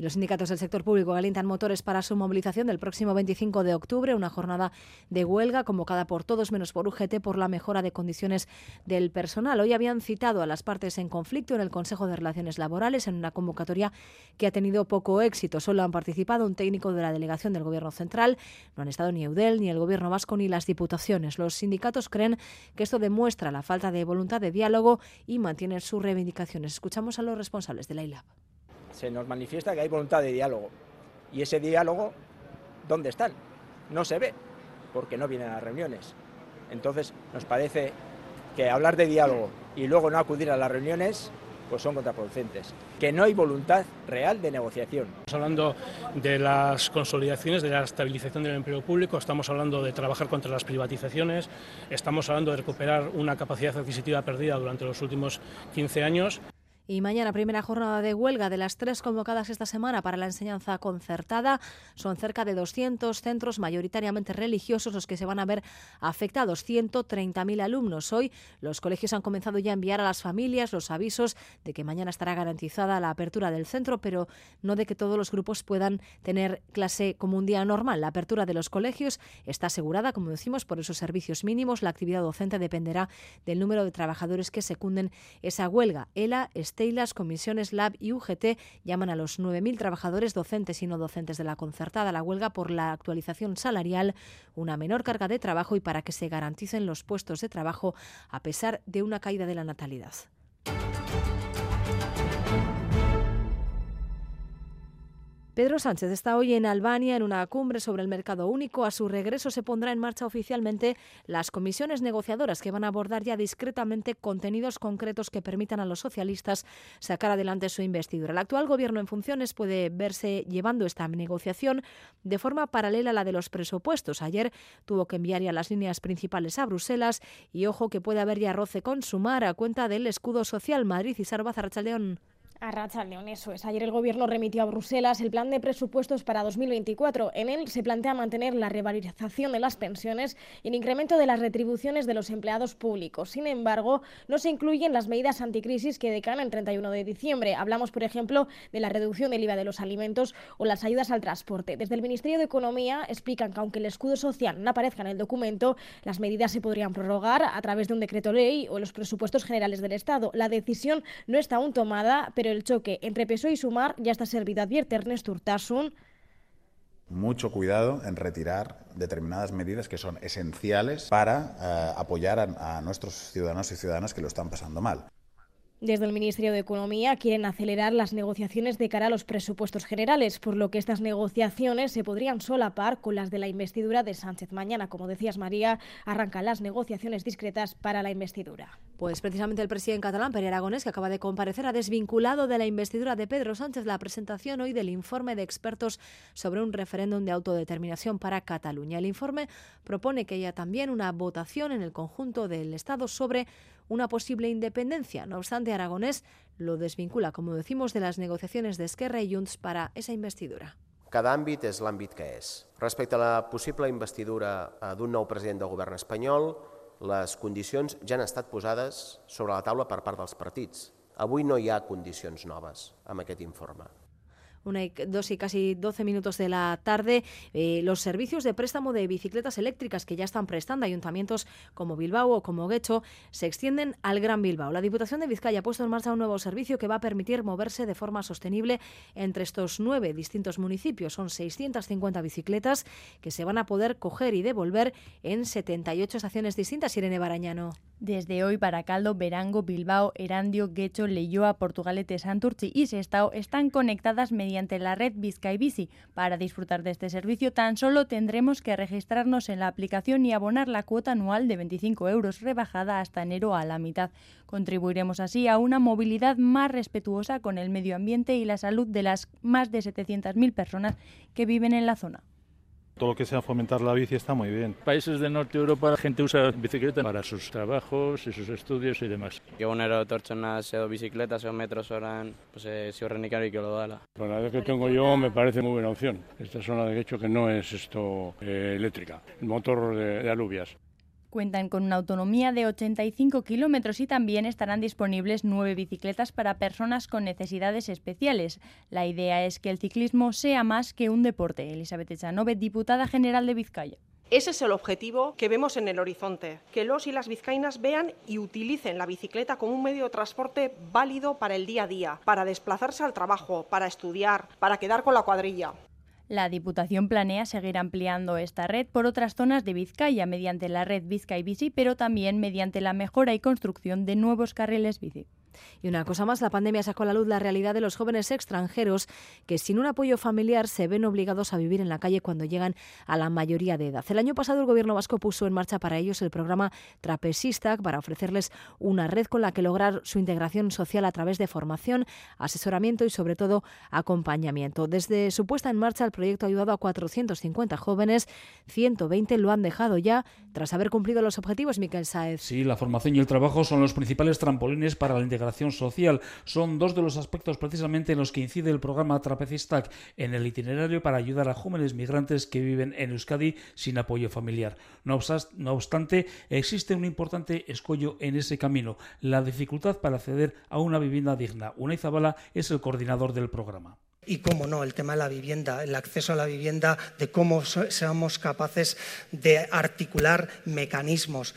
Los sindicatos del sector público calientan motores para su movilización del próximo 25 de octubre, una jornada de huelga convocada por todos menos por UGT por la mejora de condiciones del personal. Hoy habían citado a las partes en conflicto en el Consejo de Relaciones Laborales en una convocatoria que ha tenido poco éxito. Solo han participado un técnico de la delegación del Gobierno Central. No han estado ni Eudel, ni el Gobierno vasco, ni las diputaciones. Los sindicatos creen que esto demuestra la falta de voluntad de diálogo y mantienen sus reivindicaciones. Escuchamos a los responsables de la ILAB se nos manifiesta que hay voluntad de diálogo. Y ese diálogo, ¿dónde están? No se ve, porque no vienen a las reuniones. Entonces, nos parece que hablar de diálogo y luego no acudir a las reuniones, pues son contraproducentes. Que no hay voluntad real de negociación. Estamos hablando de las consolidaciones, de la estabilización del empleo público, estamos hablando de trabajar contra las privatizaciones, estamos hablando de recuperar una capacidad adquisitiva perdida durante los últimos 15 años. Y mañana, primera jornada de huelga de las tres convocadas esta semana para la enseñanza concertada. Son cerca de 200 centros, mayoritariamente religiosos, los que se van a ver afectados. 130.000 alumnos. Hoy los colegios han comenzado ya a enviar a las familias los avisos de que mañana estará garantizada la apertura del centro, pero no de que todos los grupos puedan tener clase como un día normal. La apertura de los colegios está asegurada, como decimos, por esos servicios mínimos. La actividad docente dependerá del número de trabajadores que secunden esa huelga. ELA las comisiones Lab y UGT llaman a los 9.000 trabajadores docentes y no docentes de la concertada a la huelga por la actualización salarial, una menor carga de trabajo y para que se garanticen los puestos de trabajo a pesar de una caída de la natalidad. Pedro Sánchez está hoy en Albania en una cumbre sobre el mercado único. A su regreso se pondrá en marcha oficialmente las comisiones negociadoras que van a abordar ya discretamente contenidos concretos que permitan a los socialistas sacar adelante su investidura. El actual gobierno en funciones puede verse llevando esta negociación de forma paralela a la de los presupuestos. Ayer tuvo que enviar ya las líneas principales a Bruselas y ojo que puede haber ya roce con Sumar a cuenta del escudo social Madrid y Sarba Zarrachaldeón. A Racha León, eso es. Ayer el Gobierno remitió a Bruselas el plan de presupuestos para 2024. En él se plantea mantener la revalorización de las pensiones y el incremento de las retribuciones de los empleados públicos. Sin embargo, no se incluyen las medidas anticrisis que decaen el 31 de diciembre. Hablamos, por ejemplo, de la reducción del IVA de los alimentos o las ayudas al transporte. Desde el Ministerio de Economía explican que aunque el escudo social no aparezca en el documento, las medidas se podrían prorrogar a través de un decreto ley o los presupuestos generales del Estado. La decisión no está aún tomada, pero el choque entre PSOE y Sumar ya está servido, advierte Ernest Urtasun. Mucho cuidado en retirar determinadas medidas que son esenciales para eh, apoyar a nuestros ciudadanos y ciudadanas que lo están pasando mal. Desde el Ministerio de Economía quieren acelerar las negociaciones de cara a los presupuestos generales, por lo que estas negociaciones se podrían solapar con las de la investidura de Sánchez. Mañana, como decías María, arrancan las negociaciones discretas para la investidura. Pues precisamente el presidente catalán, Pere Aragonés, que acaba de comparecer, ha desvinculado de la investidura de Pedro Sánchez la presentación hoy del informe de expertos sobre un referéndum de autodeterminación para Cataluña. El informe propone que haya también una votación en el conjunto del Estado sobre una posible independencia. No obstante, Aragonés lo desvincula, como decimos, de las negociaciones de Esquerra y Junts para esa investidura. Cada àmbit és l'àmbit que és. Respecte a la possible investidura eh, d'un nou president del govern espanyol, les condicions ja han estat posades sobre la taula per part dels partits. Avui no hi ha condicions noves amb aquest informe. Una y dos y casi 12 minutos de la tarde, eh, los servicios de préstamo de bicicletas eléctricas que ya están prestando ayuntamientos como Bilbao o como Guecho se extienden al Gran Bilbao. La Diputación de Vizcaya ha puesto en marcha un nuevo servicio que va a permitir moverse de forma sostenible entre estos nueve distintos municipios. Son 650 bicicletas que se van a poder coger y devolver en 78 estaciones distintas. Irene Barañano. Desde hoy, Baracaldo, Verango, Bilbao, Erandio, Guecho, Leyoa, Portugalete, Santurci y Sestao están conectadas mediante mediante la red Vizcay. Para disfrutar de este servicio tan solo tendremos que registrarnos en la aplicación y abonar la cuota anual de 25 euros rebajada hasta enero a la mitad. Contribuiremos así a una movilidad más respetuosa con el medio ambiente y la salud de las más de 700.000 personas que viven en la zona. Todo lo que sea fomentar la bici está muy bien. Países de Norte Europa la gente usa bicicleta para sus trabajos y sus estudios y demás. Egunero etortzenas edo bicicletas edo metros oran, pues, eh, ziurrenik que lo dala. Con la vez que tengo yo me parece muy buena opción. Esta zona de hecho que no es esto eh, eléctrica, el motor de, de alubias. Cuentan con una autonomía de 85 kilómetros y también estarán disponibles nueve bicicletas para personas con necesidades especiales. La idea es que el ciclismo sea más que un deporte. Elizabeth Echanove, diputada general de Vizcaya. Ese es el objetivo que vemos en el horizonte, que los y las vizcaínas vean y utilicen la bicicleta como un medio de transporte válido para el día a día, para desplazarse al trabajo, para estudiar, para quedar con la cuadrilla. La Diputación planea seguir ampliando esta red por otras zonas de Vizcaya mediante la red Vizcay Bici, pero también mediante la mejora y construcción de nuevos carriles bici. Y una cosa más, la pandemia sacó a la luz la realidad de los jóvenes extranjeros que sin un apoyo familiar se ven obligados a vivir en la calle cuando llegan a la mayoría de edad. El año pasado el gobierno vasco puso en marcha para ellos el programa Trapesista para ofrecerles una red con la que lograr su integración social a través de formación, asesoramiento y sobre todo acompañamiento. Desde su puesta en marcha el proyecto ha ayudado a 450 jóvenes, 120 lo han dejado ya tras haber cumplido los objetivos, Miquel Saez. Sí, la formación y el trabajo son los principales trampolines para la integración social. Son dos de los aspectos precisamente en los que incide el programa Trapecistac en el itinerario para ayudar a jóvenes migrantes que viven en Euskadi sin apoyo familiar. No, obstante, existe un importante escollo en ese camino, la dificultad para acceder a una vivienda digna. Una Zabala es el coordinador del programa. Y cómo no, el tema de la vivienda, el acceso a la vivienda, de cómo seamos capaces de articular mecanismos.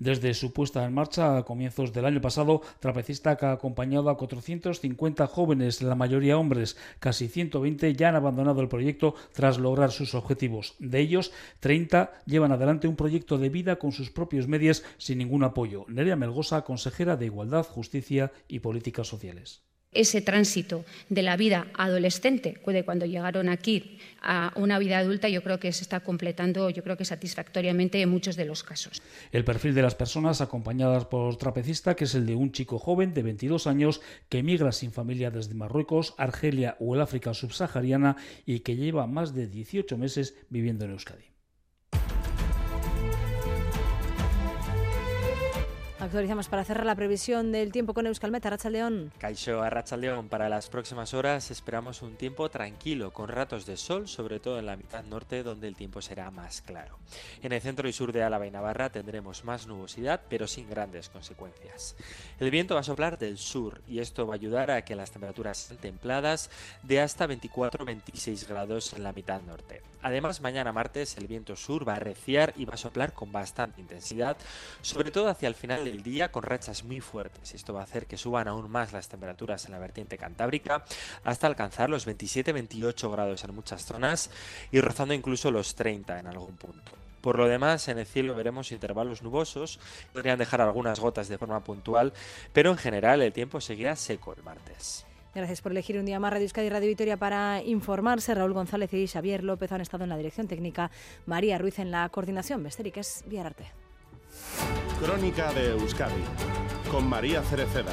Desde su puesta en marcha a comienzos del año pasado, Trapecista ha acompañado a 450 jóvenes, la mayoría hombres. Casi 120 ya han abandonado el proyecto tras lograr sus objetivos. De ellos, 30 llevan adelante un proyecto de vida con sus propios medios sin ningún apoyo. Nerea Melgosa, consejera de Igualdad, Justicia y Políticas Sociales ese tránsito de la vida adolescente, de cuando llegaron aquí a una vida adulta, yo creo que se está completando, yo creo que satisfactoriamente en muchos de los casos. El perfil de las personas acompañadas por trapecista, que es el de un chico joven de 22 años que emigra sin familia desde Marruecos, Argelia o el África subsahariana y que lleva más de 18 meses viviendo en Euskadi. Actualizamos para cerrar la previsión del tiempo con Euskalmet, Arrachaldeón. Caixo Arrachaldeón, para las próximas horas esperamos un tiempo tranquilo, con ratos de sol, sobre todo en la mitad norte, donde el tiempo será más claro. En el centro y sur de Álava y Navarra tendremos más nubosidad, pero sin grandes consecuencias. El viento va a soplar del sur y esto va a ayudar a que las temperaturas sean templadas de hasta 24-26 grados en la mitad norte. Además, mañana martes el viento sur va a reciar y va a soplar con bastante intensidad, sobre todo hacia el final del día con rachas muy fuertes. Esto va a hacer que suban aún más las temperaturas en la vertiente cantábrica hasta alcanzar los 27-28 grados en muchas zonas y rozando incluso los 30 en algún punto. Por lo demás, en el cielo veremos intervalos nubosos, podrían dejar algunas gotas de forma puntual, pero en general el tiempo seguirá seco el martes. Gracias por elegir un día más Radio Euskadi y Radio Vitoria para informarse. Raúl González y Xavier López han estado en la dirección técnica, María Ruiz en la coordinación. Besterik es Viararte. Crónica de Euskadi con María Cereceda.